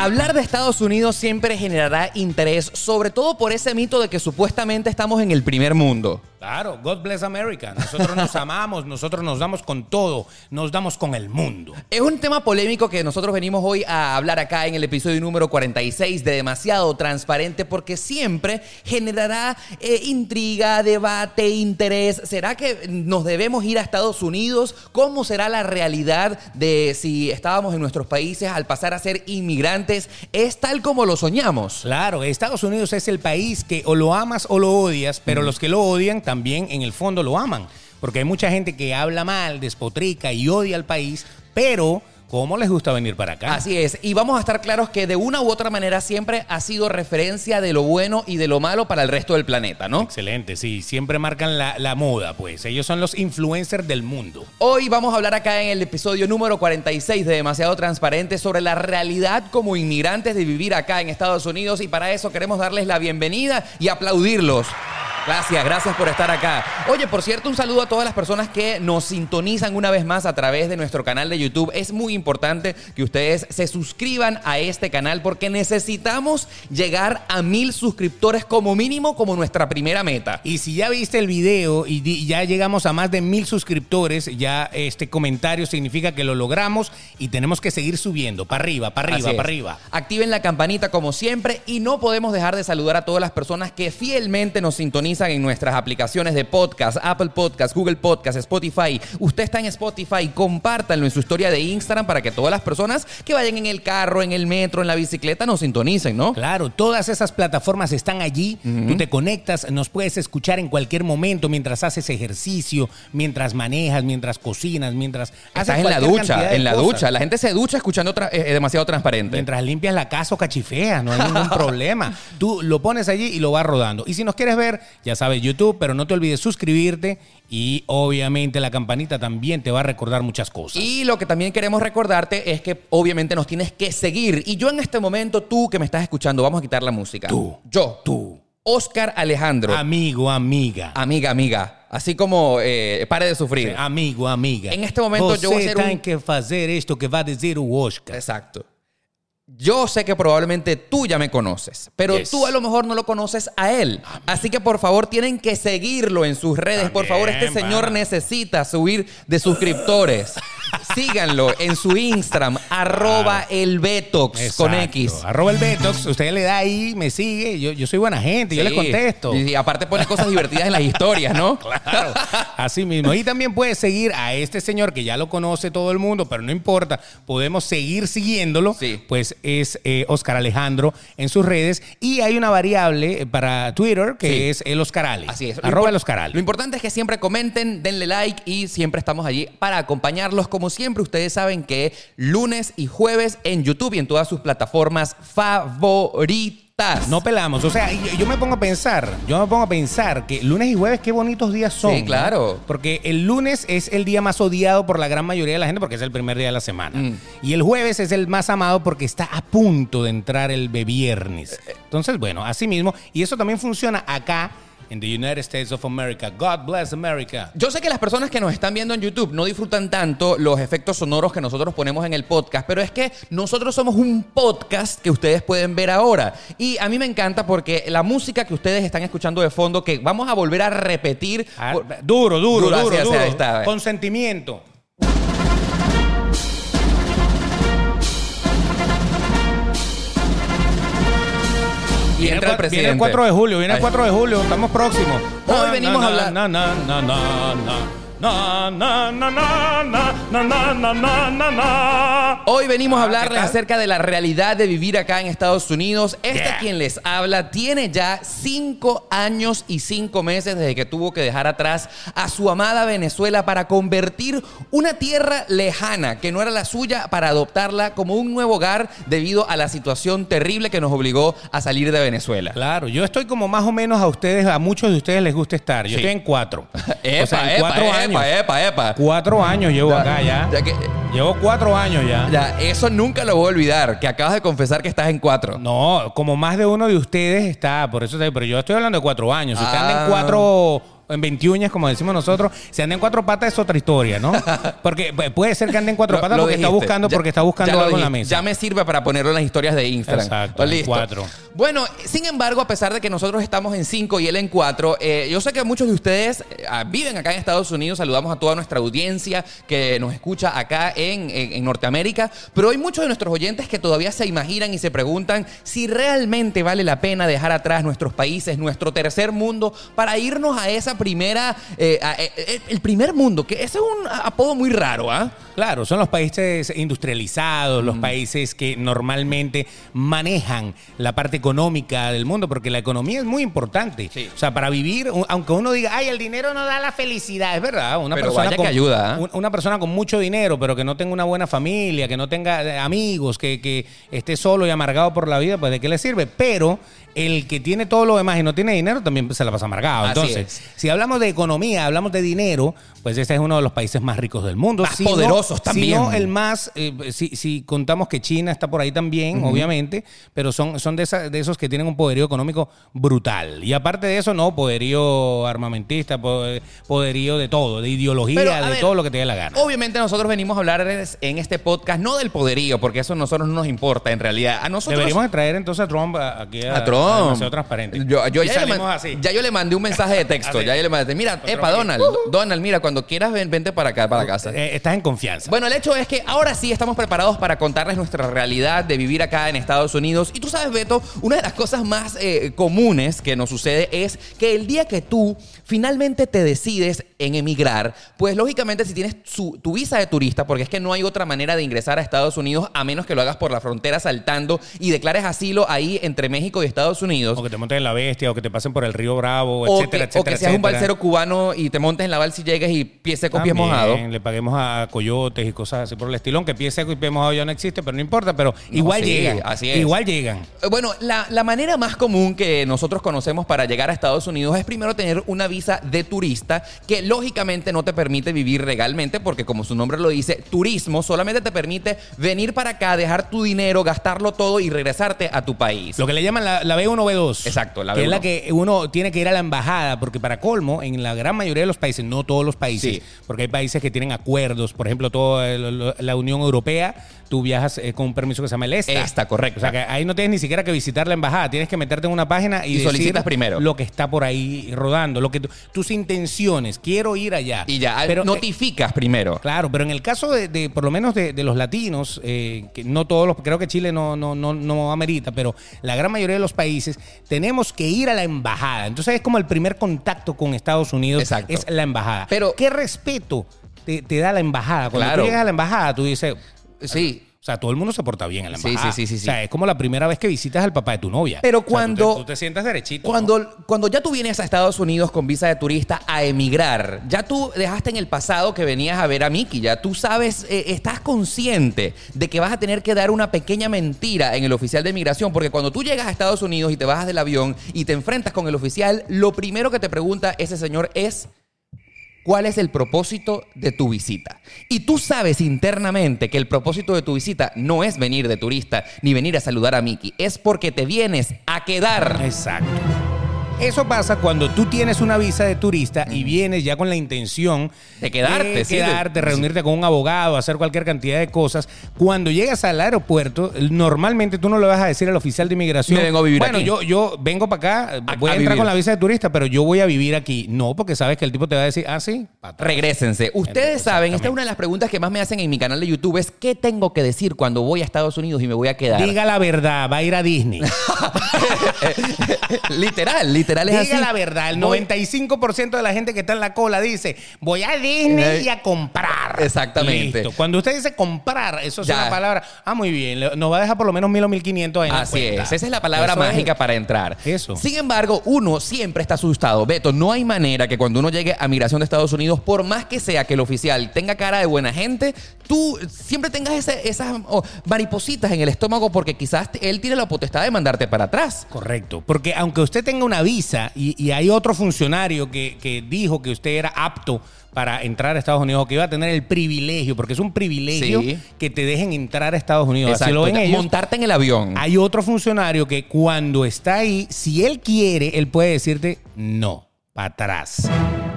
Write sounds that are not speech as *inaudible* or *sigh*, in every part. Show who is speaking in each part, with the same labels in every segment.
Speaker 1: Hablar de Estados Unidos siempre generará interés, sobre todo por ese mito de que supuestamente estamos en el primer mundo.
Speaker 2: Claro, God bless America. Nosotros nos *laughs* amamos, nosotros nos damos con todo, nos damos con el mundo.
Speaker 1: Es un tema polémico que nosotros venimos hoy a hablar acá en el episodio número 46 de Demasiado Transparente porque siempre generará eh, intriga, debate, interés. ¿Será que nos debemos ir a Estados Unidos? ¿Cómo será la realidad de si estábamos en nuestros países al pasar a ser inmigrantes? ¿Es tal como lo soñamos?
Speaker 2: Claro, Estados Unidos es el país que o lo amas o lo odias, pero los que lo odian también en el fondo lo aman. Porque hay mucha gente que habla mal, despotrica y odia al país, pero ¿cómo les gusta venir para acá?
Speaker 1: Así es, y vamos a estar claros que de una u otra manera siempre ha sido referencia de lo bueno y de lo malo para el resto del planeta, ¿no?
Speaker 2: Excelente, sí, siempre marcan la, la moda, pues. Ellos son los influencers del mundo.
Speaker 1: Hoy vamos a hablar acá en el episodio número 46 de Demasiado Transparente sobre la realidad como inmigrantes de vivir acá en Estados Unidos y para eso queremos darles la bienvenida y aplaudirlos. Gracias, gracias por estar acá. Oye, por cierto, un saludo a todas las personas que nos sintonizan una vez más a través de nuestro canal de YouTube. Es muy importante que ustedes se suscriban a este canal porque necesitamos llegar a mil suscriptores como mínimo como nuestra primera meta.
Speaker 2: Y si ya viste el video y ya llegamos a más de mil suscriptores, ya este comentario significa que lo logramos y tenemos que seguir subiendo, para arriba, para arriba, para arriba.
Speaker 1: Activen la campanita como siempre y no podemos dejar de saludar a todas las personas que fielmente nos sintonizan en nuestras aplicaciones de podcast, Apple Podcast, Google Podcast, Spotify. Usted está en Spotify, compártanlo en su historia de Instagram para que todas las personas que vayan en el carro, en el metro, en la bicicleta nos sintonicen, ¿no?
Speaker 2: Claro, todas esas plataformas están allí. Tú te conectas, nos puedes escuchar en cualquier momento mientras haces ejercicio, mientras manejas, mientras cocinas, mientras haces
Speaker 1: Estás en la ducha, en la
Speaker 2: cosas.
Speaker 1: ducha. La gente se ducha escuchando tra- eh, eh, demasiado transparente.
Speaker 2: Mientras limpias la casa o cachifeas, no hay ningún *laughs* problema. Tú lo pones allí y lo vas rodando. Y si nos quieres ver, ya sabes, YouTube, pero no te olvides suscribirte y obviamente la campanita también te va a recordar muchas cosas.
Speaker 1: Y lo que también queremos recordarte es que obviamente nos tienes que seguir. Y yo en este momento, tú que me estás escuchando, vamos a quitar la música.
Speaker 2: Tú.
Speaker 1: Yo.
Speaker 2: Tú.
Speaker 1: Oscar Alejandro.
Speaker 2: Amigo, amiga.
Speaker 1: amiga, amiga. Así como eh, pare de sufrir.
Speaker 2: Amigo, amiga.
Speaker 1: En este momento yo voy a hacer un-
Speaker 2: que hacer esto que va a decir Oscar.
Speaker 1: Exacto. Yo sé que probablemente tú ya me conoces, pero
Speaker 2: Yes.
Speaker 1: tú a lo mejor no lo conoces a él. Así que por favor tienen que seguirlo en sus redes. por favor, este señor necesita subir de suscriptores. *laughs* Síganlo en su Instagram, arroba el Betox con. X.
Speaker 2: Arroba el Betox. Usted le da ahí, me sigue. Yo, yo soy buena gente, yo le contesto.
Speaker 1: Y, y aparte pone cosas divertidas en las historias, ¿no? *laughs*
Speaker 2: Claro, así mismo. Y también puedes seguir a este señor que ya lo conoce todo el mundo, pero no importa, podemos seguir siguiéndolo.
Speaker 1: Sí.
Speaker 2: Pues es eh, Oscar Alejandro en sus redes. Y hay una variable eh, para Twitter que
Speaker 1: Sí.
Speaker 2: es el Oscarales.
Speaker 1: Así es.
Speaker 2: Arroba el Oscarales.
Speaker 1: Lo importante es que siempre comenten, denle like y siempre estamos allí para acompañarlos. Como siempre, ustedes saben que lunes y jueves en YouTube y en todas sus plataformas favoritas.
Speaker 2: No pelamos. O sea, yo, yo me pongo a pensar, yo me pongo a pensar que lunes y jueves qué bonitos días son.
Speaker 1: Sí,
Speaker 2: ¿no?
Speaker 1: claro.
Speaker 2: Porque el lunes es el día más odiado por la gran mayoría de la gente porque es el primer día de la semana.
Speaker 1: Mm.
Speaker 2: Y el jueves es el más amado porque está a punto de entrar el viernes.
Speaker 1: Eh,
Speaker 2: Entonces, bueno, así mismo. Y eso también funciona acá en the United States of America. God bless America.
Speaker 1: Yo sé que las personas que nos están viendo en YouTube no disfrutan tanto los efectos sonoros que nosotros ponemos en el podcast, pero es que nosotros somos un podcast que ustedes pueden ver ahora. Y a mí me encanta porque la música que ustedes están escuchando de fondo, que vamos a volver a repetir.
Speaker 2: Ah,
Speaker 1: por-
Speaker 2: duro, duro,
Speaker 1: Duro,
Speaker 2: duro,
Speaker 1: así,
Speaker 2: duro.
Speaker 1: ahí está.
Speaker 2: Consentimiento.
Speaker 1: Entra el presidente.
Speaker 2: Viene el 4 de julio, viene el
Speaker 1: Ay.
Speaker 2: 4 de julio, estamos próximos.
Speaker 1: Hoy venimos a hablar-.
Speaker 2: Na, na, na, na, na, na, na, na, na, na, na.
Speaker 1: Hoy venimos a
Speaker 2: Ah,
Speaker 1: hablarles acerca de la realidad de vivir acá en Estados Unidos. Este
Speaker 2: Yeah.
Speaker 1: quien les habla tiene ya cinco años y cinco meses desde que tuvo que dejar atrás a su amada Venezuela para convertir una tierra lejana que no era la suya para adoptarla como un nuevo hogar debido a la situación terrible que nos obligó a salir de Venezuela.
Speaker 2: Claro, yo estoy como más o menos a ustedes, a muchos de ustedes les gusta estar. Yo
Speaker 1: Sí.
Speaker 2: estoy en cuatro. *laughs*
Speaker 1: Epa,
Speaker 2: o sea, en
Speaker 1: epa,
Speaker 2: cuatro
Speaker 1: epa,
Speaker 2: años.
Speaker 1: Epa, epa.
Speaker 2: Cuatro años llevo acá ya.
Speaker 1: Ya que-
Speaker 2: Llevo cuatro años ya.
Speaker 1: ya, eso nunca lo voy a olvidar, que acabas de confesar que estás en cuatro.
Speaker 2: No, como más de uno de ustedes está, por eso pero yo estoy hablando de cuatro años. Si están
Speaker 1: Ah.
Speaker 2: en cuatro en 21, como decimos nosotros. Si anda en cuatro patas es otra historia, ¿no? *laughs* Porque pu- puede ser que ande en cuatro
Speaker 1: Lo-
Speaker 2: patas
Speaker 1: lo
Speaker 2: porque está buscando,
Speaker 1: Ya-
Speaker 2: porque está buscando
Speaker 1: lo
Speaker 2: algo en la mesa.
Speaker 1: Ya me sirve para ponerlo en las historias de Instagram.
Speaker 2: Exacto, en cuatro.
Speaker 1: Bueno, sin embargo, a pesar de que nosotros estamos en cinco y él en cuatro, eh, yo sé que muchos de ustedes eh, ah, viven acá en Estados Unidos. Saludamos a toda nuestra audiencia que nos escucha acá en, en- en Norteamérica. Pero hay muchos de nuestros oyentes que todavía se imaginan y se preguntan si realmente vale la pena dejar atrás nuestros países, nuestro tercer mundo, para irnos a esa primera, eh, eh, eh, el primer mundo, que ese es un apodo muy raro, ¿ah?
Speaker 2: Claro, son los países industrializados, los países que normalmente manejan la parte económica del mundo, porque la economía es muy importante.
Speaker 1: Sí.
Speaker 2: O sea, para vivir, un- aunque uno diga, ay, el dinero no da la felicidad, es verdad. Una
Speaker 1: Pero
Speaker 2: persona
Speaker 1: vaya
Speaker 2: con,
Speaker 1: que ayuda, ¿eh?
Speaker 2: un- Una persona con mucho dinero, pero que no tenga una buena familia, que no tenga eh, amigos, que, que esté solo y amargado por la vida, pues ¿de qué le sirve? Pero el que tiene todo lo demás y no tiene dinero también se la pasa amargado.
Speaker 1: Así
Speaker 2: Entonces,
Speaker 1: es.
Speaker 2: si hablamos de economía, hablamos de dinero, pues este es uno de los países más ricos del mundo.
Speaker 1: Más
Speaker 2: Si no-
Speaker 1: poderosos
Speaker 2: si
Speaker 1: también.
Speaker 2: no el más, eh, si, si contamos que China está por ahí también, obviamente, pero son, son de, esa- de esos que tienen un poderío económico brutal. Y aparte de eso, no, poderío armamentista, po- poderío de todo, de ideología,
Speaker 1: Pero,
Speaker 2: de
Speaker 1: ver,
Speaker 2: todo lo que te dé la gana.
Speaker 1: Obviamente nosotros venimos a hablar en este podcast no del poderío, porque eso a nosotros no nos importa en realidad. A nosotros
Speaker 2: Deberíamos de traer entonces a Trump aquí a,
Speaker 1: a Trump.
Speaker 2: Demasiado transparente.
Speaker 1: Yo, yo
Speaker 2: Y
Speaker 1: ya,
Speaker 2: salimos
Speaker 1: man-
Speaker 2: así.
Speaker 1: ya yo le mandé un mensaje de texto. *laughs* Ya yo le mandé, mira, epa, Donald, Donald, mira, cuando quieras ven- vente para acá, para casa.
Speaker 2: Eh, estás en confianza.
Speaker 1: Bueno, el hecho es que ahora sí estamos preparados para contarles nuestra realidad de vivir acá en Estados Unidos. Y tú sabes, Beto, una de las cosas más eh, comunes que nos sucede es que el día que tú finalmente te decides en emigrar, pues lógicamente si tienes su- tu visa de turista, porque es que no hay otra manera de ingresar a Estados Unidos a menos que lo hagas por la frontera saltando y declares asilo ahí entre México y Estados Unidos.
Speaker 2: o que te montes en la bestia, o que te pasen por el río Bravo,
Speaker 1: O
Speaker 2: etcétera,
Speaker 1: que, o
Speaker 2: etcétera.
Speaker 1: que seas un
Speaker 2: etcétera.
Speaker 1: balsero cubano y te montes en la balsa y llegues y pies seco, pies mojado.
Speaker 2: Le paguemos a coyotes y cosas así por el estilón, que pie seco y pie mojado ya no existe, pero no importa, pero igual
Speaker 1: sí,
Speaker 2: llegan.
Speaker 1: así es.
Speaker 2: Igual llegan.
Speaker 1: Eh, Bueno, la, la manera más común que nosotros conocemos para llegar a Estados Unidos es primero tener una visa de turista que lógicamente no te permite vivir legalmente porque como su nombre lo dice, turismo solamente te permite venir para acá, dejar tu dinero, gastarlo todo y regresarte a tu país.
Speaker 2: Lo que le llaman la, la B1 B2.
Speaker 1: Exacto, la
Speaker 2: Que es
Speaker 1: B1.
Speaker 2: la que uno tiene que ir a la embajada, porque para colmo, en la gran mayoría de los países, no todos los países,
Speaker 1: Sí.
Speaker 2: porque hay países que tienen acuerdos, por ejemplo, toda el- la Unión Europea, tú viajas eh, con un permiso que se llama el ESTA.
Speaker 1: ESTA, correcto.
Speaker 2: O sea que ahí no tienes ni siquiera que visitar la embajada, tienes que meterte en una página y,
Speaker 1: Y solicitas primero.
Speaker 2: lo que está por ahí rodando, lo que tu- tus intenciones, quiero ir allá.
Speaker 1: Y ya,
Speaker 2: Pero, eh,
Speaker 1: notificas primero.
Speaker 2: Claro, pero en el caso de, de, por lo menos de, de los latinos, eh, que no todos los, creo que Chile no, no, no, no amerita, pero la gran mayoría de los países tenemos que ir a la embajada. Entonces es como el primer contacto con Estados Unidos,
Speaker 1: Exacto.
Speaker 2: es la embajada.
Speaker 1: Pero-
Speaker 2: ¿qué respeto te, te da la embajada? Cuando
Speaker 1: Claro.
Speaker 2: tú llegas a la embajada, tú dices,
Speaker 1: Sí.
Speaker 2: O sea, todo el mundo se porta bien en la
Speaker 1: Sí,
Speaker 2: embajada.
Speaker 1: sí, sí, sí,
Speaker 2: O sea,
Speaker 1: sí.
Speaker 2: es como la primera vez que visitas al papá de tu novia.
Speaker 1: Pero
Speaker 2: O sea, tú te-
Speaker 1: cuando-
Speaker 2: tú, te, sientas derechito. ¿no?
Speaker 1: Cuando, cuando ya tú vienes a Estados Unidos con visa de turista a emigrar, ya tú dejaste en el pasado que venías a ver a Mickey, ya tú sabes, eh, estás consciente de que vas a tener que dar una pequeña mentira en el oficial de migración, porque cuando tú llegas a Estados Unidos y te bajas del avión y te enfrentas con el oficial, lo primero que te pregunta ese señor es... ¿Cuál es el propósito de tu visita? Y tú sabes internamente que el propósito de tu visita no es venir de turista ni venir a saludar a Mickey, es porque te vienes a quedar.
Speaker 2: Exacto. Eso pasa cuando tú tienes una visa de turista y vienes ya con la intención
Speaker 1: De quedarte,
Speaker 2: de
Speaker 1: sí, de-
Speaker 2: quedarte, reunirte con un abogado, hacer cualquier cantidad de cosas. Cuando llegas al aeropuerto, normalmente tú no le vas a decir al oficial de inmigración,
Speaker 1: Me vengo a vivir
Speaker 2: bueno,
Speaker 1: aquí".
Speaker 2: yo yo vengo para acá,
Speaker 1: A-
Speaker 2: voy a,
Speaker 1: a
Speaker 2: entrar
Speaker 1: vivir.
Speaker 2: con la visa de turista, pero yo voy a vivir aquí. No, porque sabes que el tipo te va a decir, ah, sí.
Speaker 1: Regrésense. Ustedes saben, esta es una de las preguntas que más me hacen en mi canal de YouTube, es ¿qué tengo que decir cuando voy a Estados Unidos y me voy a quedar?
Speaker 2: Diga la verdad, va a ir a Disney. *laughs*
Speaker 1: literal, literal es
Speaker 2: Diga
Speaker 1: así.
Speaker 2: la verdad, el
Speaker 1: Voy-
Speaker 2: 95% de la gente que está en la cola dice, voy a Disney
Speaker 1: Eh,
Speaker 2: y a comprar.
Speaker 1: Exactamente.
Speaker 2: Listo. Cuando usted dice comprar, eso es
Speaker 1: Ya.
Speaker 2: una palabra, ah, muy bien, nos va a dejar por lo menos mil o mil quinientos ahí en
Speaker 1: Así es, esa es la palabra
Speaker 2: Eso es-
Speaker 1: mágica para entrar.
Speaker 2: Eso.
Speaker 1: Sin embargo, uno siempre está asustado. Beto, no hay manera que cuando uno llegue a migración de Estados Unidos, por más que sea que el oficial tenga cara de buena gente, tú siempre tengas ese- esas oh, maripositas en el estómago porque quizás él tiene la potestad de mandarte para atrás.
Speaker 2: Correcto, porque aunque usted tenga una visa y, y hay otro funcionario que, que dijo que usted era apto para entrar a Estados Unidos, que iba a tener el privilegio, porque es un privilegio
Speaker 1: Sí.
Speaker 2: que te dejen entrar a Estados Unidos. Así
Speaker 1: Exacto.
Speaker 2: lo ven ellos.
Speaker 1: Montarte en el avión.
Speaker 2: Hay otro funcionario que cuando está ahí, si él quiere, él puede decirte no. Para atrás.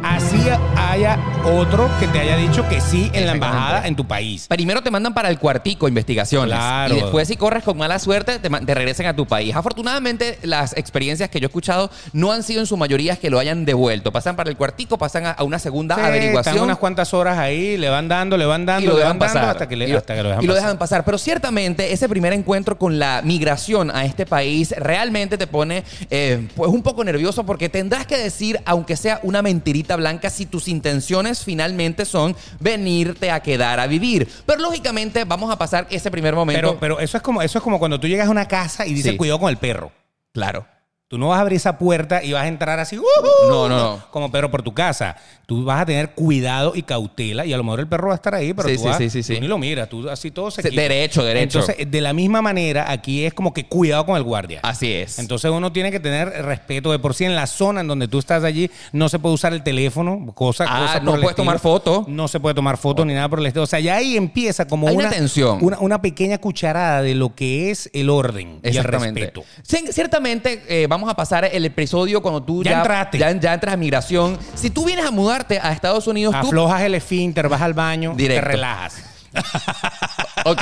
Speaker 2: Así haya otro que te haya dicho que sí en la embajada en tu país.
Speaker 1: Primero te mandan para el cuartico investigaciones.
Speaker 2: Claro.
Speaker 1: Y después, si corres con mala suerte, te, te regresan a tu país. Afortunadamente, las experiencias que yo he escuchado no han sido en su mayoría que lo hayan devuelto. Pasan para el cuartico, pasan a, a una segunda
Speaker 2: Sí,
Speaker 1: averiguación.
Speaker 2: Están unas cuantas horas ahí, le van dando, le van dando,
Speaker 1: y lo
Speaker 2: le
Speaker 1: dejan
Speaker 2: van dando
Speaker 1: pasar.
Speaker 2: hasta que, le-
Speaker 1: y, lo-
Speaker 2: hasta que lo dejan
Speaker 1: y lo
Speaker 2: pasar.
Speaker 1: dejan pasar. Pero ciertamente ese primer encuentro con la migración a este país realmente te pone eh, pues un poco nervioso porque tendrás que decir, aunque sea una mentirita blanca, si tus intenciones finalmente son venirte a quedar a vivir. Pero lógicamente vamos a pasar ese primer momento.
Speaker 2: Pero, pero eso es como eso es como cuando tú llegas a una casa y dices
Speaker 1: Sí.
Speaker 2: cuidado con el perro.
Speaker 1: claro.
Speaker 2: Tú no vas a abrir esa puerta y vas a entrar así, ¡uh!
Speaker 1: No, no, no.
Speaker 2: como perro por tu casa. Tú vas a tener cuidado y cautela y a lo mejor el perro va a estar ahí, pero
Speaker 1: Sí,
Speaker 2: tú,
Speaker 1: sí,
Speaker 2: vas-
Speaker 1: sí,
Speaker 2: tú ni lo miras, tú así todo se
Speaker 1: Sí, derecho, derecho.
Speaker 2: Entonces, de la misma manera, aquí es como que cuidado con el guardia.
Speaker 1: Así es.
Speaker 2: Entonces uno tiene que tener respeto de por sí en la zona en donde tú estás allí no se puede usar el teléfono, cosa,
Speaker 1: Ah,
Speaker 2: cosa
Speaker 1: no puedes tomar foto.
Speaker 2: No se puede tomar foto ni nada por el estilo. O sea, ya ahí empieza como
Speaker 1: Hay una
Speaker 2: una
Speaker 1: tensión.
Speaker 2: Una, una pequeña cucharada de lo que es el orden y el respeto.
Speaker 1: Ciertamente eh, vamos a pasar el episodio cuando tú
Speaker 2: Ya
Speaker 1: ya,
Speaker 2: entraste.
Speaker 1: ya, ya entras a migración. Si tú vienes a mudarte a Estados Unidos, tú
Speaker 2: Aflojas el esfínter, vas al baño,
Speaker 1: Directo.
Speaker 2: te relajas. *laughs*
Speaker 1: Ok.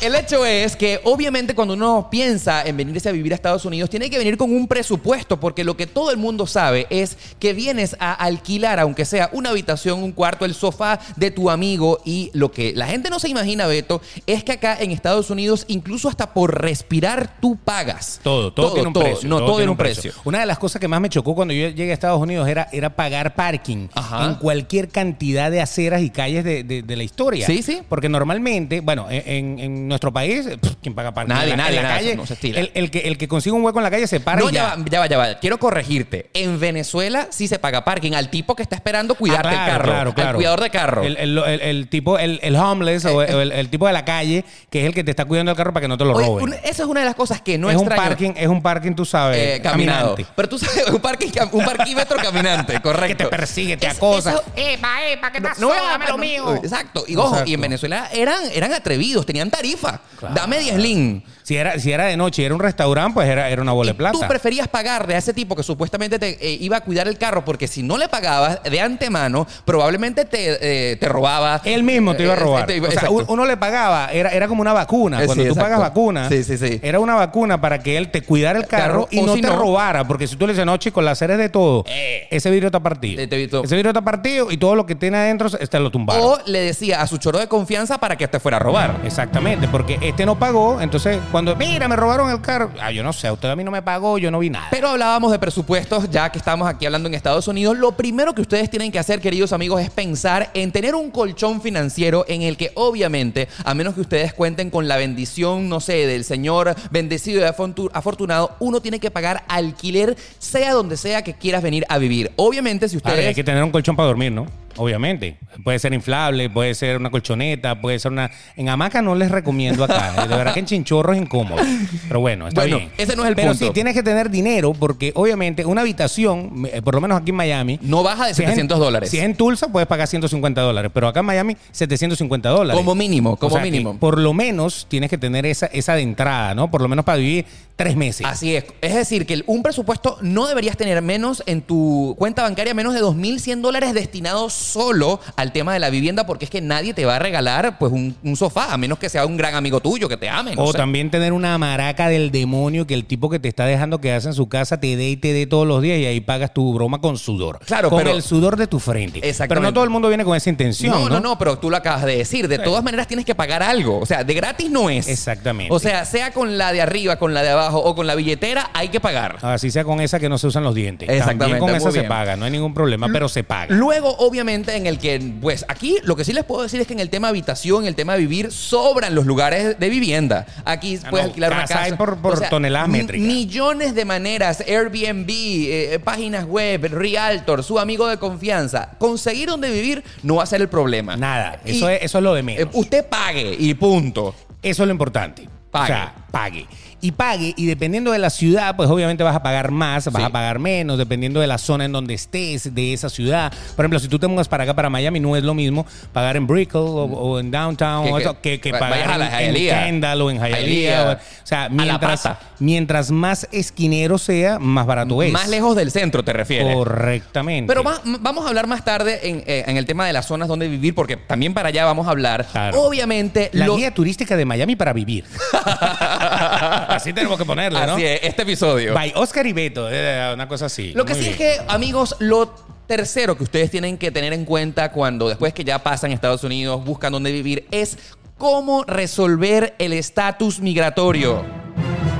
Speaker 1: El hecho es que obviamente cuando uno piensa en venirse a vivir a Estados Unidos, tiene que venir con un presupuesto, porque lo que todo el mundo sabe es que vienes a alquilar, aunque sea una habitación, un cuarto, el sofá de tu amigo, y lo que la gente no se imagina, Beto, es que acá en Estados Unidos, incluso hasta por respirar, tú pagas.
Speaker 2: Todo, todo, tiene un precio.
Speaker 1: No, todo, tiene un precio.
Speaker 2: Una de las cosas que más me chocó cuando yo llegué a Estados Unidos era, era pagar parking
Speaker 1: Ajá.
Speaker 2: en cualquier cantidad de aceras y calles de, de- de la historia.
Speaker 1: Sí, sí.
Speaker 2: Porque normalmente, bueno, en, en nuestro país, pff, ¿quién paga parking?
Speaker 1: Nadie,
Speaker 2: en la,
Speaker 1: nadie,
Speaker 2: en la
Speaker 1: nada,
Speaker 2: calle,
Speaker 1: no se estila.
Speaker 2: el, el que, el que consigue un hueco en la calle se para
Speaker 1: No,
Speaker 2: y
Speaker 1: ya
Speaker 2: ya.
Speaker 1: va, ya va, ya va. Quiero corregirte. En Venezuela sí se paga parking al tipo que está esperando cuidarte
Speaker 2: Ah,
Speaker 1: el carro. Al cuidador de carro.
Speaker 2: El, el- el- el tipo, el, el homeless o el, el tipo de la calle, que es el que te está cuidando el carro para que no te lo
Speaker 1: Oye,
Speaker 2: roben.
Speaker 1: un- esa es una de las cosas que no
Speaker 2: es un
Speaker 1: extraño.
Speaker 2: parking, es un parking, tú sabes,
Speaker 1: eh, caminado.
Speaker 2: caminante.
Speaker 1: Pero tú sabes, un, parking, cam- un parquímetro caminante, correcto. *laughs*
Speaker 2: Que te persigue, te acosa.
Speaker 1: eso-
Speaker 3: Epa, epa, ¿qué pasó?
Speaker 1: no,
Speaker 3: Dame lo mío.
Speaker 1: Exacto. Y ojo,
Speaker 2: Exacto.
Speaker 1: y en Venezuela eran, eran atrevidos, tenían tarifa. Dame 10 lin.
Speaker 2: Si era, si era de noche y era un restaurante, pues era, era una bola de plata.
Speaker 1: Tú preferías pagarle a ese tipo que supuestamente te eh, iba a cuidar el carro porque si no le pagabas de antemano, probablemente te, eh, te robaba.
Speaker 2: Él mismo te iba a
Speaker 1: Eh,
Speaker 2: robar.
Speaker 1: te iba-
Speaker 2: o sea, uno le pagaba, era, era como una vacuna.
Speaker 1: Eh,
Speaker 2: Cuando
Speaker 1: sí,
Speaker 2: tú pagas vacuna,
Speaker 1: Sí, sí, sí.
Speaker 2: era una vacuna para que él te cuidara el carro,
Speaker 1: Carro,
Speaker 2: y no
Speaker 1: si
Speaker 2: te
Speaker 1: no-
Speaker 2: robara. Porque si tú le dices, no, chicos, la serie es de todo,
Speaker 1: Eh.
Speaker 2: ese vidrio está partido.
Speaker 1: Te- te evitó.
Speaker 2: Ese vidrio está partido y todo lo que tiene adentro este lo tumbaron.
Speaker 1: O le decía a su choro de confianza para que te fuera a robar.
Speaker 2: Exactamente, porque este no pagó, entonces cuando, mira, me robaron el carro, ah, yo no sé, usted a mí no me pagó, yo no vi nada.
Speaker 1: Pero hablábamos de presupuestos, ya que estamos aquí hablando en Estados Unidos. Lo primero que ustedes tienen que hacer, queridos amigos, es pensar en tener un colchón financiero en el que, obviamente, a menos que ustedes cuenten con la bendición, no sé, del Señor bendecido y afortu- afortunado, uno tiene que pagar alquiler, sea donde sea que quieras venir a vivir. Obviamente, si
Speaker 2: A ver,
Speaker 1: ustedes.
Speaker 2: hay que tener un colchón para dormir, ¿no? Obviamente. Puede ser inflable, puede ser una colchoneta, puede ser una... En hamaca no les recomiendo acá. De verdad que en chinchorro es incómodo. Pero bueno, está
Speaker 1: Bueno,
Speaker 2: bien.
Speaker 1: ese no es el
Speaker 2: Pero
Speaker 1: punto.
Speaker 2: sí tienes que tener dinero porque obviamente una habitación, eh, por lo menos aquí en Miami...
Speaker 1: No baja de
Speaker 2: si es en-
Speaker 1: 700 dólares.
Speaker 2: Si es en Tulsa puedes pagar 150 dólares, pero acá en Miami 750 dólares.
Speaker 1: Como mínimo, como
Speaker 2: O sea que
Speaker 1: mínimo.
Speaker 2: por lo menos tienes que tener esa, esa de entrada, ¿no? Por lo menos para vivir tres meses.
Speaker 1: Así es. Es decir, que un presupuesto no deberías tener menos en tu cuenta bancaria, menos de 2.100 dólares destinados solo al tema de la vivienda, porque es que nadie te va a regalar pues un, un sofá, a menos que sea un gran amigo tuyo que te ame. no
Speaker 2: o
Speaker 1: sé.
Speaker 2: también tener una maraca del demonio que el tipo que te está dejando quedarse en su casa te dé y te dé todos los días y ahí pagas tu broma con sudor.
Speaker 1: Claro,
Speaker 2: con
Speaker 1: pero-
Speaker 2: el sudor de tu frente. Pero
Speaker 1: Exactamente.
Speaker 2: no todo el mundo viene con esa intención.
Speaker 1: No,
Speaker 2: No,
Speaker 1: no, no, pero tú lo acabas de decir. De todas maneras tienes que pagar algo. O sea, de gratis no es.
Speaker 2: Exactamente.
Speaker 1: O sea, sea con la de arriba, con la de abajo o con la billetera, hay que pagar.
Speaker 2: Así sea con esa que no se usan los dientes.
Speaker 1: Exactamente,
Speaker 2: También con esa se paga, no hay ningún problema, pero se paga.
Speaker 1: Luego, obviamente, en el que, pues aquí lo que sí les puedo decir es que en el tema habitación, en el tema de vivir, sobran los lugares de vivienda. Aquí
Speaker 2: Ah,
Speaker 1: puedes
Speaker 2: no,
Speaker 1: alquilar una
Speaker 2: casa hay por- por toneladas
Speaker 1: mi-
Speaker 2: métricas.
Speaker 1: Millones de maneras, Airbnb, eh, páginas web, Realtor, su amigo de confianza. Conseguir donde vivir no va a ser el problema.
Speaker 2: Nada,
Speaker 1: Y,
Speaker 2: eso es, eso es lo de
Speaker 1: eh,
Speaker 2: menos.
Speaker 1: usted pague y punto.
Speaker 2: Eso es lo importante.
Speaker 1: Pague.
Speaker 2: O sea, pague. Y pague, y dependiendo de la ciudad, pues obviamente vas a pagar más, vas
Speaker 1: Sí.
Speaker 2: a pagar menos, dependiendo de la zona en donde estés, de esa ciudad. Por ejemplo, si tú te mudas para acá, para Miami, no es lo mismo pagar en Brickell o, o en Downtown
Speaker 1: Que-
Speaker 2: o eso, que, que pagar
Speaker 1: a la
Speaker 2: en. Kendall o en Hialeah. O- o sea, mientras, mientras más esquinero sea, más barato es.
Speaker 1: Más lejos del centro, te refieres.
Speaker 2: Correctamente.
Speaker 1: Pero va- vamos a hablar más tarde en, eh, en el tema de las zonas donde vivir, porque también para allá vamos a hablar.
Speaker 2: Claro.
Speaker 1: Obviamente,
Speaker 2: La
Speaker 1: lo-
Speaker 2: guía turística de Miami para vivir. *laughs* Así tenemos que ponerle, ¿no?
Speaker 1: Así es, este episodio.
Speaker 2: By Oscar y Beto, eh, una cosa así.
Speaker 1: Lo que
Speaker 2: Muy
Speaker 1: sí es que, amigos, lo tercero que ustedes tienen que tener en cuenta cuando después que ya pasan a Estados Unidos, buscan dónde vivir, es cómo resolver el estatus migratorio.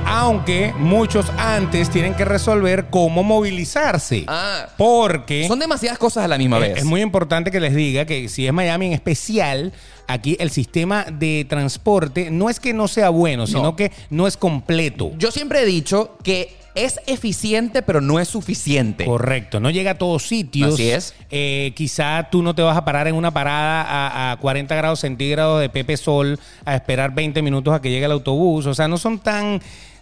Speaker 2: Aunque muchos antes tienen que resolver cómo movilizarse.
Speaker 1: Ah.
Speaker 2: Porque
Speaker 1: Son demasiadas cosas a la misma
Speaker 2: es,
Speaker 1: vez.
Speaker 2: es muy importante que les diga que si es Miami en especial, aquí el sistema de transporte no es que no sea bueno, sino que no es completo.
Speaker 1: Yo siempre he dicho que es eficiente, pero no es suficiente.
Speaker 2: Correcto, no llega a todos sitios.
Speaker 1: Así es.
Speaker 2: Eh, quizá tú no te vas a parar en una parada a, a 40 grados centígrados de Pepe Sol a esperar 20 minutos a que llegue el autobús. O sea, no son tan,